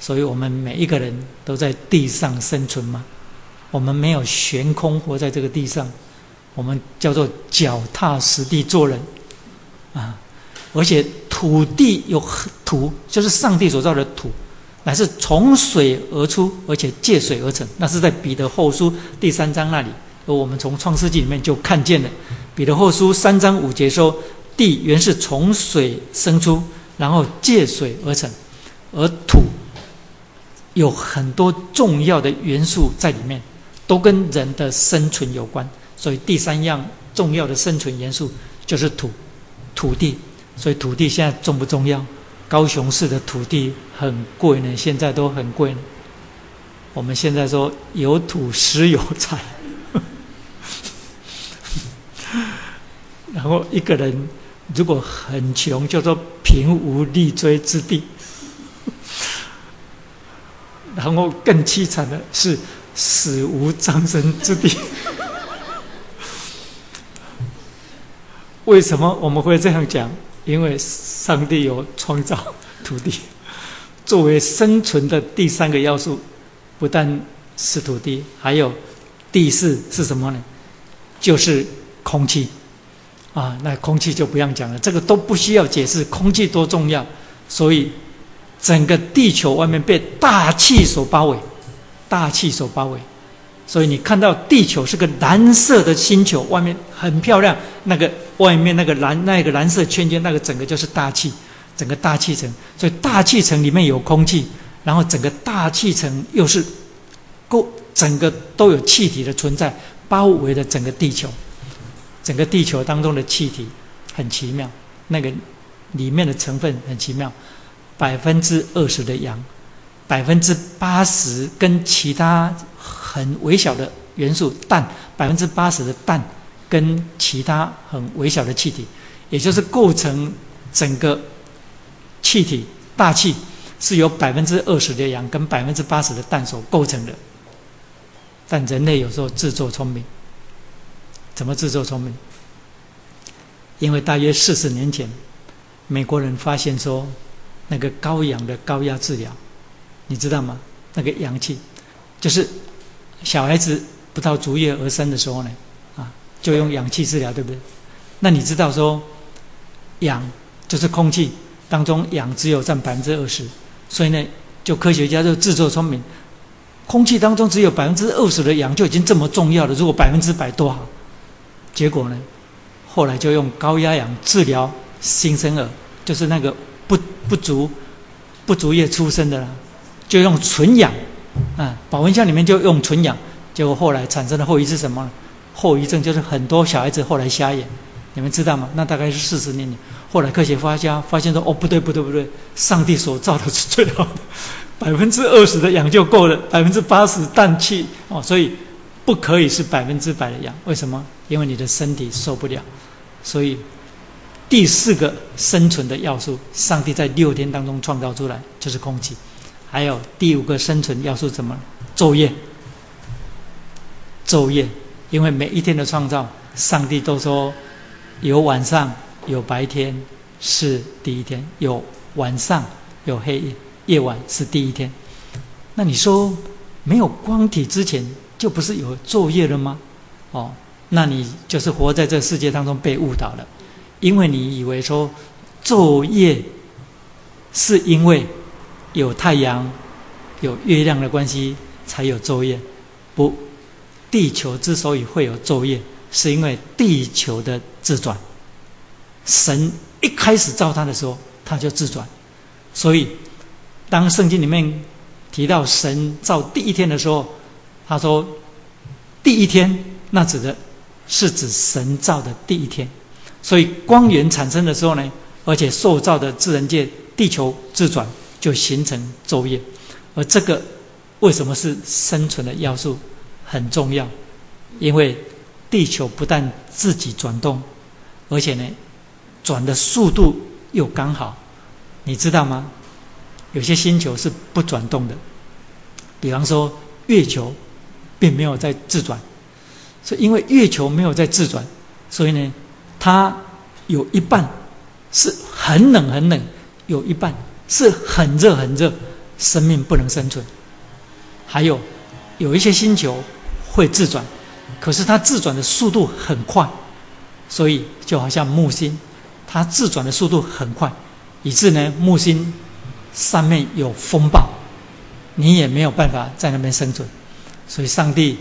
所以我们每一个人都在地上生存吗？我们没有悬空活在这个地上。我们叫做脚踏实地做人，啊，而且土地有土，就是上帝所造的土，乃是从水而出，而且借水而成。那是在彼得后书第三章那里，而我们从创世纪里面就看见了。彼得后书三章五节说：“地原是从水生出，然后借水而成，而土有很多重要的元素在里面，都跟人的生存有关。”所以第三样重要的生存元素就是土，土地。所以土地现在重不重要？高雄市的土地很贵呢，现在都很贵呢。我们现在说有土石有财，[laughs] 然后一个人如果很穷，叫做贫无立锥之地。[laughs] 然后更凄惨的是死无葬身之地。[laughs] 为什么我们会这样讲？因为上帝有创造土地，作为生存的第三个要素，不但是土地，还有第四是什么呢？就是空气。啊，那空气就不用讲了，这个都不需要解释，空气多重要。所以整个地球外面被大气所包围，大气所包围。所以你看到地球是个蓝色的星球，外面很漂亮。那个外面那个蓝那个蓝色圈圈，那个整个就是大气，整个大气层。所以大气层里面有空气，然后整个大气层又是够整个都有气体的存在，包围了整个地球。整个地球当中的气体很奇妙，那个里面的成分很奇妙，百分之二十的氧，百分之八十跟其他。很微小的元素氮，百分之八十的氮跟其他很微小的气体，也就是构成整个气体大气，是由百分之二十的氧跟百分之八十的氮所构成的。但人类有时候自作聪明，怎么自作聪明？因为大约四十年前，美国人发现说，那个高氧的高压治疗，你知道吗？那个氧气就是。小孩子不到足月而生的时候呢，啊，就用氧气治疗，对不对？那你知道说，氧就是空气当中氧只有占百分之二十，所以呢，就科学家就自作聪明，空气当中只有百分之二十的氧就已经这么重要了，如果百分之百多好。结果呢，后来就用高压氧治疗新生儿，就是那个不不足不足月出生的啦，就用纯氧。啊，保温箱里面就用纯氧，结果后来产生的后遗是什么？后遗症就是很多小孩子后来瞎眼，你们知道吗？那大概是四十年前，后来科学发家发现说，哦，不对不对不对，上帝所造的是最好的，百分之二十的氧就够了，百分之八十氮气哦，所以不可以是百分之百的阳。为什么？因为你的身体受不了。所以第四个生存的要素，上帝在六天当中创造出来就是空气。还有第五个生存要素怎么？昼夜。昼夜，因为每一天的创造，上帝都说有晚上有白天是第一天，有晚上有黑夜，夜晚是第一天。那你说没有光体之前就不是有昼夜了吗？哦，那你就是活在这世界当中被误导了，因为你以为说昼夜是因为有太阳、有月亮的关系才有昼夜，不。地球之所以会有昼夜，是因为地球的自转。神一开始造它的时候，它就自转。所以，当圣经里面提到神造第一天的时候，他说：“第一天，那指的是指神造的第一天。”所以，光源产生的时候呢，而且受造的自然界地球自转，就形成昼夜。而这个为什么是生存的要素？很重要，因为地球不但自己转动，而且呢，转的速度又刚好，你知道吗？有些星球是不转动的，比方说月球，并没有在自转，是因为月球没有在自转，所以呢，它有一半是很冷很冷，有一半是很热很热，生命不能生存。还有有一些星球。会自转，可是它自转的速度很快，所以就好像木星，它自转的速度很快，以致呢木星上面有风暴，你也没有办法在那边生存。所以上帝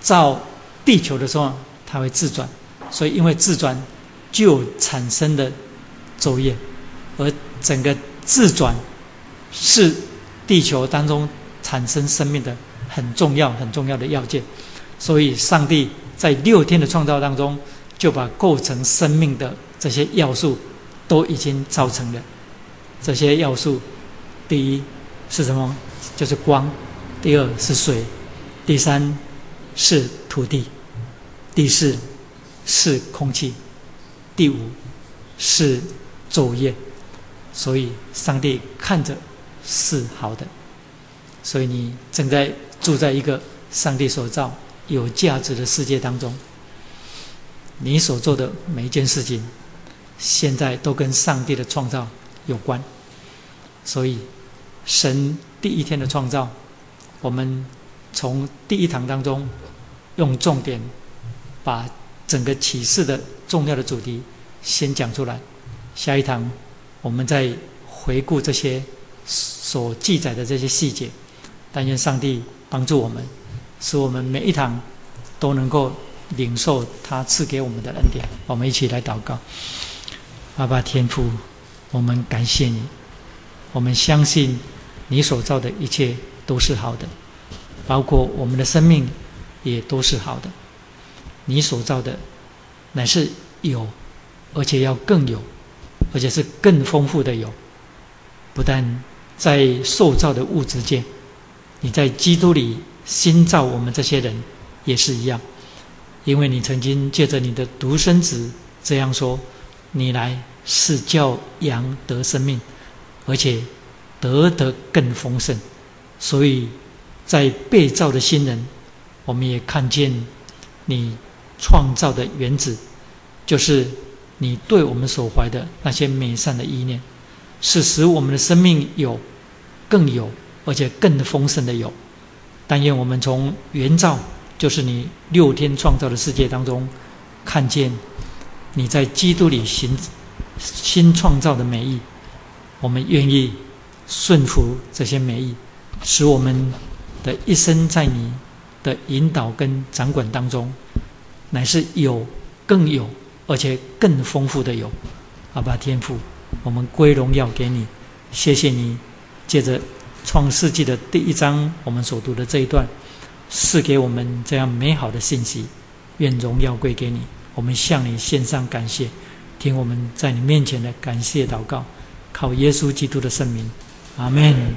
造地球的时候，它会自转，所以因为自转就产生的昼夜，而整个自转是地球当中产生生命的很重要、很重要的要件。所以，上帝在六天的创造当中，就把构成生命的这些要素都已经造成了。这些要素，第一是什么？就是光；第二是水；第三是土地；第四是空气；第五是昼夜。所以，上帝看着是好的。所以，你正在住在一个上帝所造。有价值的世界当中，你所做的每一件事情，现在都跟上帝的创造有关。所以，神第一天的创造，我们从第一堂当中用重点把整个启示的重要的主题先讲出来。下一堂，我们再回顾这些所记载的这些细节。但愿上帝帮助我们。使我们每一堂都能够领受他赐给我们的恩典。我们一起来祷告：阿爸天父，我们感谢你，我们相信你所造的一切都是好的，包括我们的生命也都是好的。你所造的乃是有，而且要更有，而且是更丰富的有。不但在受造的物质界，你在基督里。新造我们这些人也是一样，因为你曾经借着你的独生子这样说：“你来是叫羊得生命，而且得得更丰盛。”所以，在被造的新人，我们也看见你创造的原子，就是你对我们所怀的那些美善的意念，是使我们的生命有更有，而且更丰盛的有。但愿我们从原造，就是你六天创造的世界当中，看见你在基督里行新创造的美意。我们愿意顺服这些美意，使我们的一生在你的引导跟掌管当中，乃是有更有，而且更丰富的有。阿爸天父，我们归荣耀给你，谢谢你，借着。创世纪的第一章，我们所读的这一段，是给我们这样美好的信息。愿荣耀归给你，我们向你献上感谢，听我们在你面前的感谢祷告，靠耶稣基督的圣名，阿门。